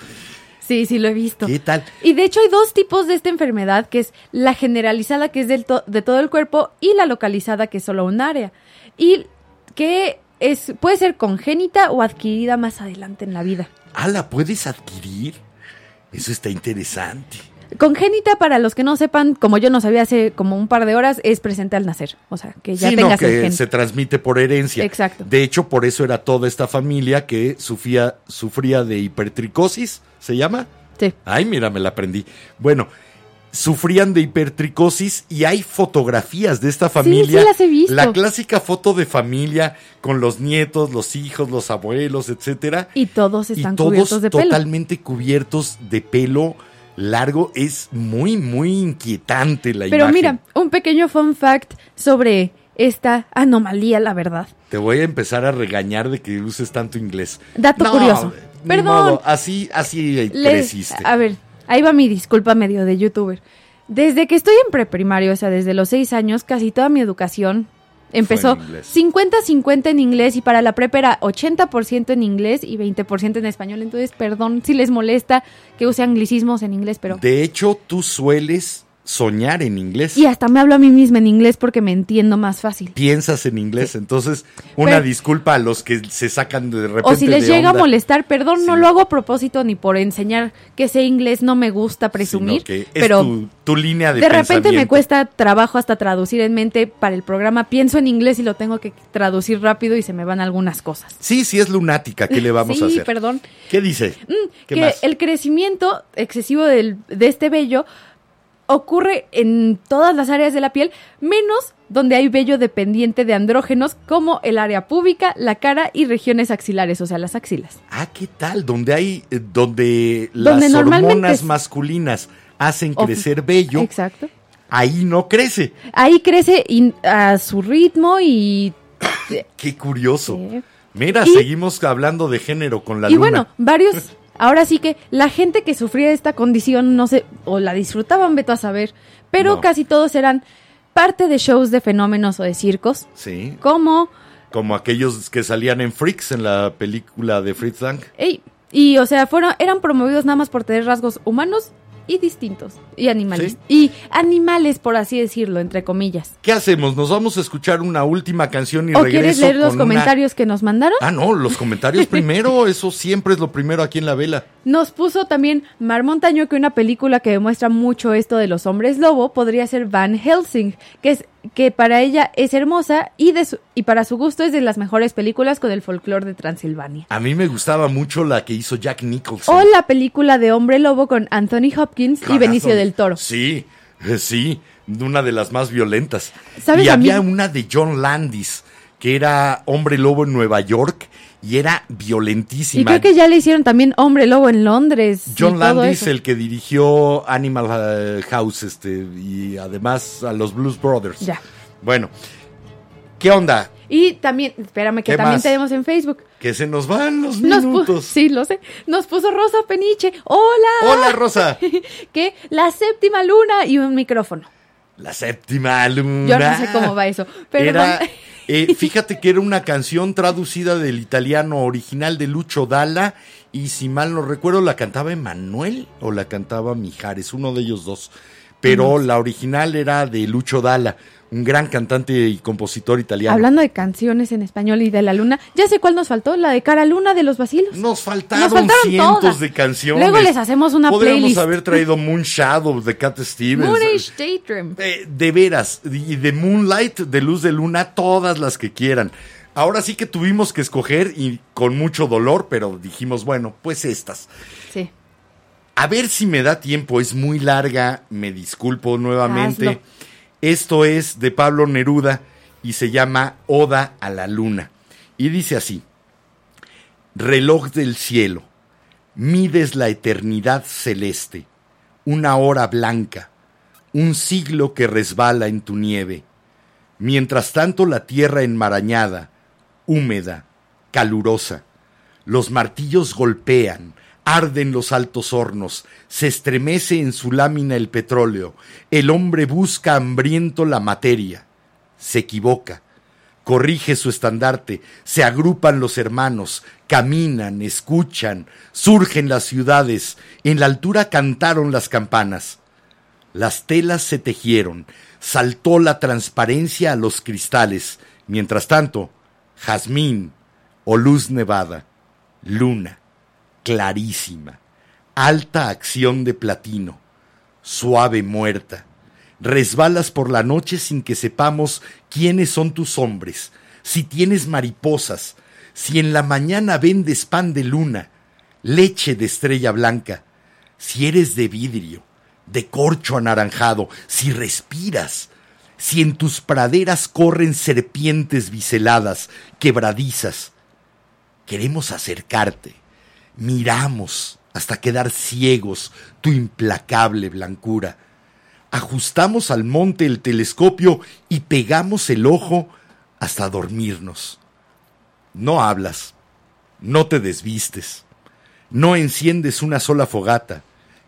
Speaker 2: Sí, sí, lo he visto.
Speaker 1: ¿Qué tal?
Speaker 2: Y de hecho hay dos tipos de esta enfermedad, que es la generalizada, que es del to- de todo el cuerpo, y la localizada, que es solo un área. Y que es, puede ser congénita o adquirida más adelante en la vida.
Speaker 1: Ah, ¿la puedes adquirir? Eso está interesante.
Speaker 2: Congénita, para los que no sepan, como yo no sabía hace como un par de horas, es presente al nacer. O sea, que ya
Speaker 1: Sí,
Speaker 2: tengas
Speaker 1: que se transmite por herencia.
Speaker 2: Exacto.
Speaker 1: De hecho, por eso era toda esta familia que sufría, sufría de hipertricosis, ¿se llama?
Speaker 2: Sí.
Speaker 1: Ay, mira, me la aprendí. Bueno, sufrían de hipertricosis y hay fotografías de esta familia.
Speaker 2: sí las he visto.
Speaker 1: La clásica foto de familia con los nietos, los hijos, los abuelos, etcétera.
Speaker 2: Y todos
Speaker 1: Y
Speaker 2: están
Speaker 1: todos
Speaker 2: cubiertos de pelo.
Speaker 1: totalmente cubiertos de pelo largo. Es muy, muy inquietante la
Speaker 2: Pero
Speaker 1: imagen.
Speaker 2: mira, un pequeño fun fact sobre esta anomalía, la verdad.
Speaker 1: Te voy a empezar a regañar de que uses tanto inglés.
Speaker 2: Dato curioso. Perdón.
Speaker 1: modo, así, así creciste.
Speaker 2: A ver, ahí va mi disculpa medio de youtuber. Desde que estoy en preprimario, o sea, desde los seis años, casi toda mi educación empezó
Speaker 1: en inglés.
Speaker 2: 50-50 en inglés y para la prepa era 80% en inglés y 20% en español. Entonces, perdón si les molesta que use anglicismos en inglés, pero
Speaker 1: De hecho, tú sueles soñar en inglés.
Speaker 2: Y hasta me hablo a mí misma en inglés porque me entiendo más fácil.
Speaker 1: Piensas en inglés, entonces una
Speaker 2: Pero-
Speaker 1: disculpa a los que se sacan de repente
Speaker 2: O si les
Speaker 1: de
Speaker 2: llega a molestar, perdón, no
Speaker 1: Sí.
Speaker 2: lo hago a propósito ni por enseñar que sé inglés, no me gusta presumir,
Speaker 1: que es
Speaker 2: pero
Speaker 1: tu, tu línea de
Speaker 2: de repente me cuesta trabajo hasta traducir en mente para el programa. Pienso en inglés y lo tengo que traducir rápido y se me van algunas cosas.
Speaker 1: Sí, sí es lunática, ¿qué le [LAUGHS] vamos
Speaker 2: sí,
Speaker 1: a hacer?
Speaker 2: perdón.
Speaker 1: ¿Qué dice? ¿Qué
Speaker 2: que
Speaker 1: más?
Speaker 2: el crecimiento excesivo del- de este vello ocurre en todas las áreas de la piel, menos donde hay vello dependiente de andrógenos como el área púbica, la cara y regiones axilares, o sea, las axilas.
Speaker 1: Ah, ¿qué tal? Donde hay, eh, donde, las
Speaker 2: Donde
Speaker 1: hormonas masculinas hacen
Speaker 2: Of-
Speaker 1: crecer vello,
Speaker 2: Exacto.
Speaker 1: ahí no crece.
Speaker 2: Ahí crece in- a su ritmo y... [COUGHS]
Speaker 1: Qué curioso.
Speaker 2: Sí.
Speaker 1: Mira,
Speaker 2: Y-
Speaker 1: seguimos hablando de género con la
Speaker 2: y
Speaker 1: luna.
Speaker 2: bueno, varios... Ahora sí que la gente que sufría esta condición no sé, o la disfrutaban, veto a saber, pero
Speaker 1: No.
Speaker 2: casi todos eran parte de shows de fenómenos o de circos,
Speaker 1: Sí,
Speaker 2: como
Speaker 1: como aquellos que salían en Freaks en la película de Fritz Lang.
Speaker 2: Ey, y o sea, fueron, eran promovidos nada más por tener rasgos humanos y distintos. Y animales.
Speaker 1: Sí.
Speaker 2: Y animales, por así decirlo, entre comillas.
Speaker 1: ¿Qué hacemos? ¿Nos vamos a escuchar una última canción y
Speaker 2: ¿O
Speaker 1: regreso
Speaker 2: quieres leer los
Speaker 1: una-
Speaker 2: comentarios que nos mandaron?
Speaker 1: Ah, no, los comentarios [LAUGHS] primero, eso siempre es lo primero aquí en la vela.
Speaker 2: Nos puso también Mar Montaño que una película que demuestra mucho esto de los hombres lobo podría ser Van Helsing, que es que para ella es hermosa y de su- y para su gusto es de las mejores películas con el folclore de Transilvania.
Speaker 1: A mí me gustaba mucho la que hizo Jack Nicholson.
Speaker 2: O la película de Hombre Lobo con Anthony Hopkins y. Benicio del Toro.
Speaker 1: Sí, eh, sí, una de las más violentas.
Speaker 2: ¿Sabes
Speaker 1: y
Speaker 2: mí?
Speaker 1: había una de John Landis, que era hombre lobo en Nueva York y era violentísima.
Speaker 2: Y creo que ya le hicieron también Hombre Lobo en Londres.
Speaker 1: John Landis, el que dirigió Animal eh, House, este, y además a los Blues Brothers.
Speaker 2: Ya.
Speaker 1: Bueno, ¿qué onda?
Speaker 2: Y también, espérame, que
Speaker 1: ¿Qué
Speaker 2: también
Speaker 1: más?
Speaker 2: tenemos en Facebook.
Speaker 1: Que se nos van los
Speaker 2: Nos
Speaker 1: minutos.
Speaker 2: sí, lo sé. Nos puso Rosa Peniche. ¡Hola!
Speaker 1: Hola, Rosa. [LAUGHS]
Speaker 2: que la séptima luna y un micrófono.
Speaker 1: La séptima luna.
Speaker 2: Yo no sé cómo va eso. Pero
Speaker 1: Era, eh, fíjate que era una canción traducida del italiano original de Lucho Dalla y si mal no recuerdo la cantaba Emanuel o la cantaba Mijares, uno de ellos dos. Pero la original era de Lucho Dalla, un gran cantante y compositor italiano.
Speaker 2: hablando de canciones en español y de la luna, ya sé cuál nos faltó, la de Cara Luna de los Vacilos.
Speaker 1: Nos faltaron,
Speaker 2: Nos faltaron
Speaker 1: cientos
Speaker 2: todas.
Speaker 1: de canciones.
Speaker 2: Luego les hacemos una
Speaker 1: Podríamos
Speaker 2: playlist.
Speaker 1: haber [LAUGHS] traído Moon Shadow de Cat Stevens.
Speaker 2: Moonish Daydream.
Speaker 1: Eh, de veras, y de Moonlight, de Luz de Luna, todas las que quieran. Ahora sí que tuvimos que escoger y con mucho dolor, pero dijimos, bueno, pues estas.
Speaker 2: Sí.
Speaker 1: A ver si me da tiempo, es muy larga, me disculpo nuevamente.
Speaker 2: Hazlo.
Speaker 1: Esto es de Pablo Neruda y se llama Oda a la Luna. Y dice así, reloj del cielo, mides la eternidad celeste, una hora blanca, un siglo que resbala en tu nieve. Mientras tanto la tierra enmarañada, húmeda, calurosa, los martillos golpean, arden los altos hornos, se estremece en su lámina el petróleo, el hombre busca hambriento la materia, se equivoca, corrige su estandarte, se agrupan los hermanos, caminan, escuchan, surgen las ciudades, en la altura cantaron las campanas. Las telas se tejieron, saltó la transparencia a los cristales. Mientras tanto, jazmín o luz nevada, luna, clarísima, alta acción de platino, suave muerta. Resbalas por la noche sin que sepamos quiénes son tus hombres, si tienes mariposas, si en la mañana vendes pan de luna, leche de estrella blanca, si eres de vidrio, de corcho anaranjado, si respiras, si en tus praderas corren serpientes biseladas, quebradizas. Queremos acercarte, miramos hasta quedar ciegos tu implacable blancura. Ajustamos al monte el telescopio y pegamos el ojo hasta dormirnos. No hablas, no te desvistes, no enciendes una sola fogata,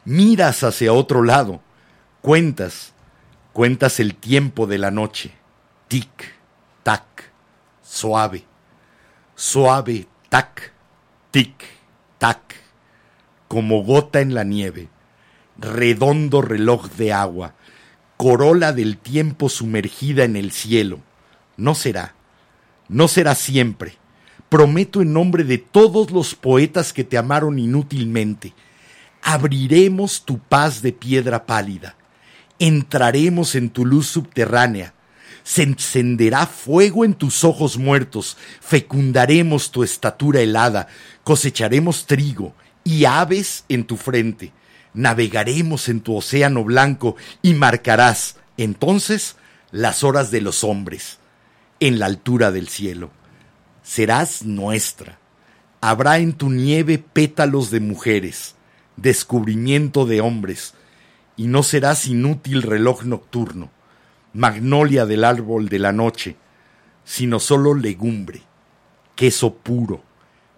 Speaker 1: miras hacia otro lado, cuentas, cuentas el tiempo de la noche, tic, tac, suave, suave, tac, tic, como gota en la nieve, redondo reloj de agua, corola del tiempo sumergida en el cielo. No será, no será siempre. Prometo en nombre de todos los poetas que te amaron inútilmente, abriremos tu paz de piedra pálida, entraremos en tu luz subterránea, se encenderá fuego en tus ojos muertos, fecundaremos tu estatura helada, cosecharemos trigo y aves en tu frente, navegaremos en tu océano blanco y marcarás entonces las horas de los hombres en la altura del cielo. Serás nuestra. Habrá en tu nieve pétalos de mujeres, descubrimiento de hombres, y no serás inútil reloj nocturno, magnolia del árbol de la noche, sino solo legumbre, queso puro,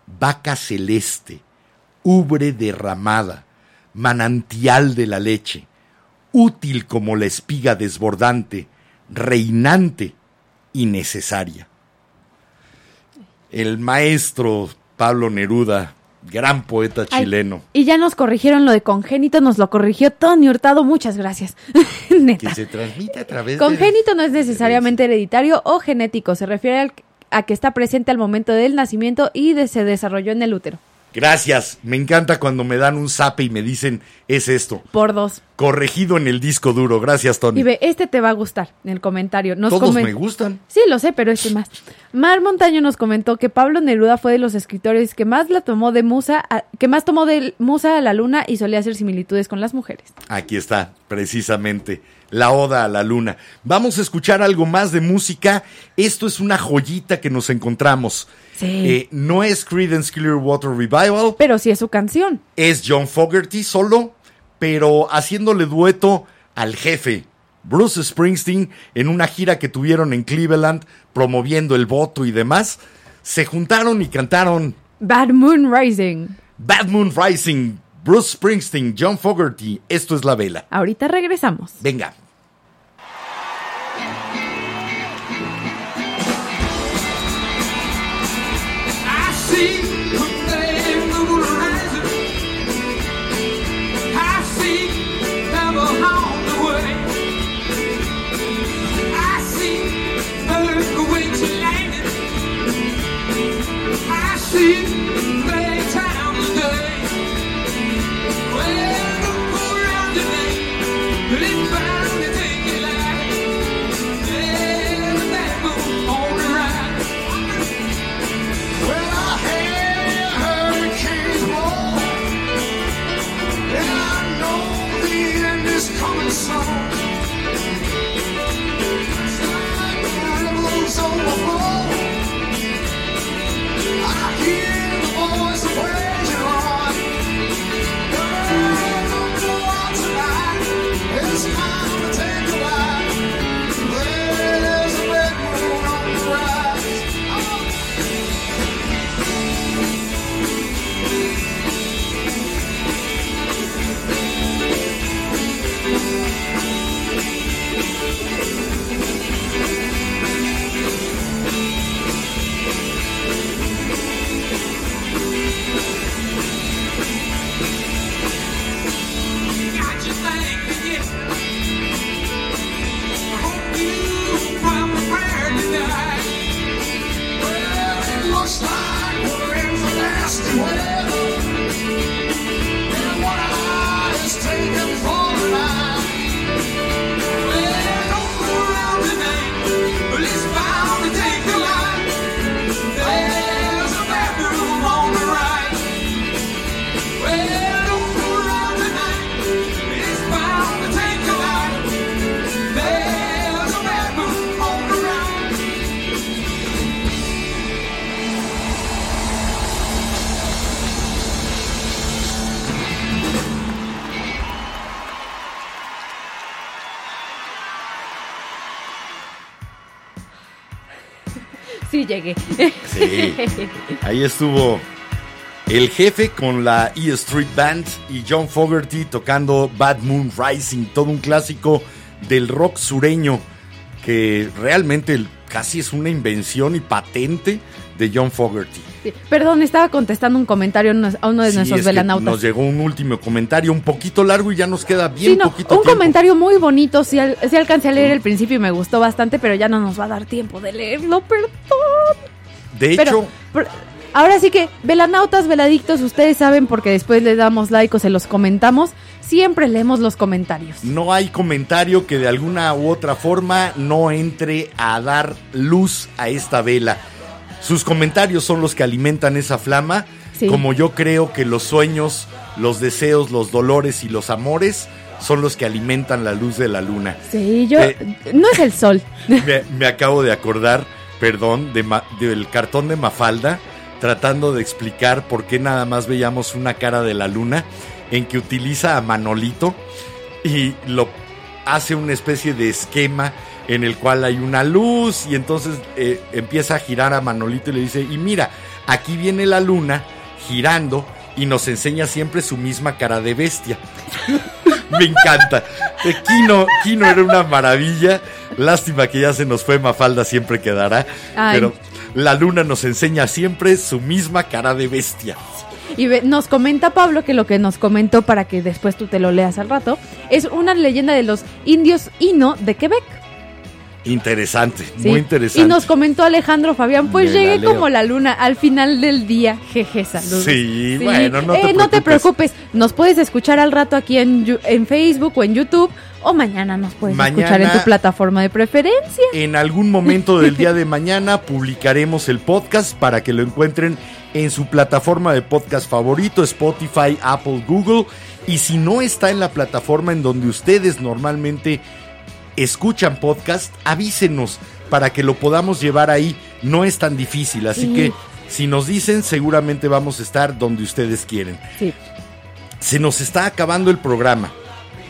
Speaker 1: vaca celeste, ubre derramada, manantial de la leche, útil como la espiga desbordante, reinante y necesaria. El maestro Pablo Neruda, gran poeta
Speaker 2: Ay,
Speaker 1: chileno,
Speaker 2: y ya nos corrigieron lo de congénito, nos lo corrigió Tony Hurtado, muchas gracias. [LAUGHS] Neta.
Speaker 1: que se transmite a través
Speaker 2: Congénito no es necesariamente hereditario o genético, se refiere al- a que está presente al momento del nacimiento y de- se desarrolló en el útero.
Speaker 1: Gracias, me encanta cuando me dan un zape y me dicen, es esto,
Speaker 2: Por dos.
Speaker 1: corregido en el disco duro, gracias Tony.
Speaker 2: Y ve, este te va a gustar en el comentario. Nos
Speaker 1: Todos me gustan.
Speaker 2: Sí, lo sé, pero este más. Mar Montaño nos comentó que Pablo Neruda fue de los escritores que más la tomó de musa, a- que más tomó de musa a la luna y solía hacer similitudes con las mujeres.
Speaker 1: Aquí está, precisamente, la oda a la luna. Vamos a escuchar algo más de música. Esto es una joyita que nos encontramos.
Speaker 2: Sí.
Speaker 1: Eh, no es Creedence Clearwater Revival,
Speaker 2: Pero sí es su canción.
Speaker 1: es John Fogerty solo, pero haciéndole dueto al jefe, Bruce Springsteen, en una gira que tuvieron en Cleveland, promoviendo el voto y demás. Se juntaron y cantaron
Speaker 2: Bad Moon Rising.
Speaker 1: Bad Moon Rising, Bruce Springsteen, John Fogerty. Esto es la vela.
Speaker 2: Ahorita regresamos.
Speaker 1: Venga.
Speaker 3: I see
Speaker 2: Sí.
Speaker 1: Ahí estuvo el jefe con la E Street Band y John Fogerty tocando Bad Moon Rising, todo un clásico del rock sureño que realmente casi es una invención y patente de John Fogerty.
Speaker 2: Sí, Perdón, estaba contestando un comentario a uno- de
Speaker 1: Sí,
Speaker 2: nuestros velanautas.
Speaker 1: Nos llegó un último comentario un poquito largo y ya nos queda bien
Speaker 2: Sí, no,
Speaker 1: poquito
Speaker 2: un
Speaker 1: tiempo.
Speaker 2: comentario muy bonito, sí, al- sí alcancé a leer el principio y me gustó bastante, pero ya no nos va a dar tiempo de leerlo, perdón.
Speaker 1: De hecho,
Speaker 2: Pero, pero- ahora sí que, velanautas, veladictos, ustedes saben porque después les damos like o se los comentamos, siempre leemos los comentarios.
Speaker 1: no hay comentario que de alguna u otra forma no entre a dar luz a esta vela. Sus comentarios son los que alimentan esa flama,
Speaker 2: Sí.
Speaker 1: como yo creo que los sueños, los deseos, los dolores y los amores son los que alimentan la luz de la luna.
Speaker 2: Sí, yo...
Speaker 1: Eh.
Speaker 2: No es el sol. [LAUGHS]
Speaker 1: me, me acabo de acordar, perdón, de Ma- del cartón de Mafalda, tratando de explicar por qué nada más veíamos una cara de la luna, en que utiliza a Manolito y lo hace una especie de esquema en el cual hay una luz y entonces eh, empieza a girar a Manolito y le dice, y mira, aquí viene la luna girando y nos enseña siempre su misma cara de bestia. [LAUGHS] Me encanta. Eh, Kino, Kino era una maravilla. Lástima que ya se nos fue Mafalda, siempre quedará.
Speaker 2: Ay.
Speaker 1: Pero la luna nos enseña siempre su misma cara de bestia.
Speaker 2: Y nos comenta Pablo que lo que nos comentó para que después tú te lo leas al rato es una leyenda de los indios Ino de Quebec.
Speaker 1: Interesante,
Speaker 2: ¿sí?
Speaker 1: muy interesante.
Speaker 2: Y nos comentó Alejandro Fabián, pues
Speaker 1: Me
Speaker 2: llegué como la luna al final del día. Jeje, saludos.
Speaker 1: Sí, bueno, no te
Speaker 2: Eh, no te
Speaker 1: preocupes.
Speaker 2: Nos puedes escuchar al rato aquí en, en Facebook o en YouTube o mañana nos puedes
Speaker 1: Mañana-
Speaker 2: escuchar en tu plataforma de preferencia.
Speaker 1: En algún momento del día de mañana publicaremos el podcast para que lo encuentren en su plataforma de podcast favorito, Spotify, Apple, Google. Y si no está en la plataforma en donde ustedes normalmente escuchan podcast, avísenos para que lo podamos llevar ahí. No es tan difícil, así
Speaker 2: Sí.
Speaker 1: que si nos dicen, seguramente vamos a estar donde ustedes quieren.
Speaker 2: Sí,
Speaker 1: Se nos está acabando el programa.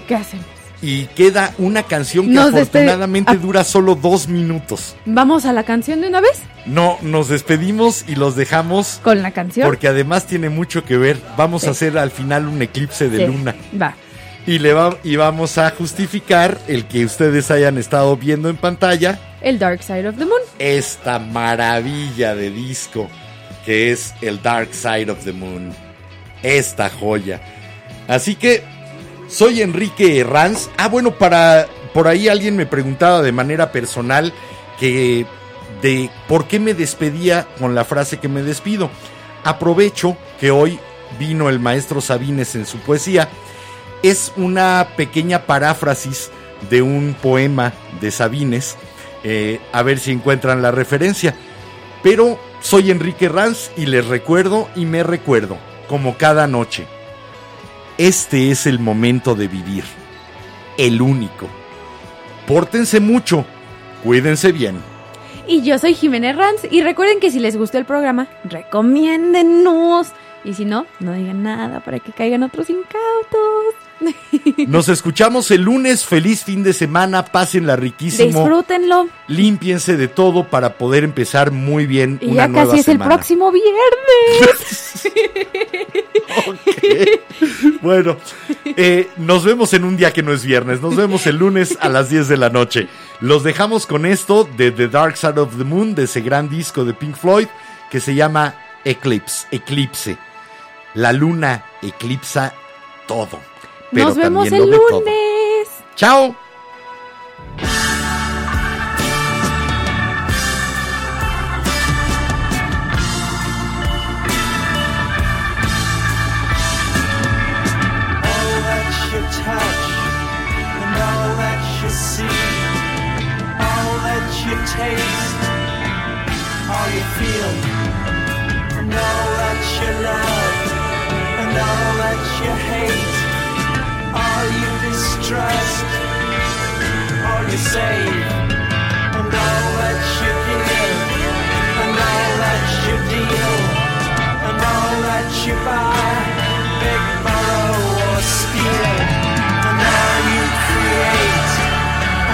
Speaker 2: ¿qué hacemos?
Speaker 1: Y queda una canción que
Speaker 2: Nos
Speaker 1: afortunadamente
Speaker 2: Ah.
Speaker 1: dura solo dos minutos.
Speaker 2: ¿Vamos a la canción de una vez?
Speaker 1: No, nos despedimos y los dejamos
Speaker 2: Con la canción.
Speaker 1: porque además tiene mucho que ver. Vamos
Speaker 2: Sí.
Speaker 1: a hacer al final un eclipse de
Speaker 2: Sí.
Speaker 1: luna
Speaker 2: Va.
Speaker 1: Y le va- y vamos a justificar el que ustedes hayan estado viendo en pantalla
Speaker 2: El Dark Side of the Moon.
Speaker 1: esta maravilla de disco que es el Dark Side of the Moon. Esta joya. Así que soy Enrique Herranz. Ah, bueno, para por ahí alguien me preguntaba de manera personal que de por qué me despedía con la frase que me despido. Aprovecho que hoy vino el maestro Sabines en su poesía. Es una pequeña paráfrasis de un poema de Sabines. Eh, a ver si encuentran la referencia. Pero soy Enrique Ranz y les recuerdo y me recuerdo, como cada noche. Este es el momento de vivir. El único. Pórtense mucho. Cuídense bien.
Speaker 2: Y yo soy Jiménez Ranz. Y recuerden que si les gustó el programa, recomiéndennos. Y si no, no digan nada para que caigan otros incautos. [LAUGHS]
Speaker 1: Nos escuchamos el lunes. Feliz fin de semana. Pásenla riquísimo.
Speaker 2: Disfrútenlo.
Speaker 1: Límpiense de todo para poder empezar muy bien
Speaker 2: Y
Speaker 1: una
Speaker 2: ya
Speaker 1: nueva
Speaker 2: casi es el
Speaker 1: semana.
Speaker 2: próximo viernes. [LAUGHS] [LAUGHS]
Speaker 1: Ok. Bueno, eh, nos vemos en un día que no es viernes. Nos vemos el lunes a las 10 de la noche. Los dejamos con esto de The Dark Side of the Moon, de ese gran disco de Pink Floyd que se llama Eclipse. Eclipse. La luna eclipsa todo. pero
Speaker 2: Nos vemos
Speaker 1: también
Speaker 2: el
Speaker 1: ve todo.
Speaker 2: lunes.
Speaker 1: Chao.
Speaker 4: taste, all you feel, and all that you love all that you hate, all you distrust, all you save, and all that you give, and all that you deal, and all that you buy, big borrow or steal, and all you create,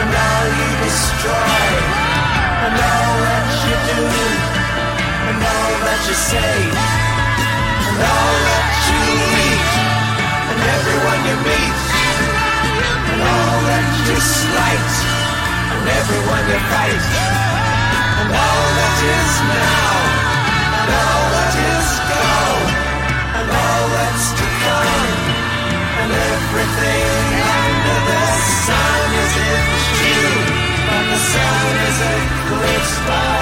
Speaker 4: and all you destroy, and all that you do, and all that you say, and all that everyone you meet, and all that you slight, and everyone you fight, and all that is now, and all that is gone, and all that's to come, and everything under the sun is in you, and the sun is eclipsed by.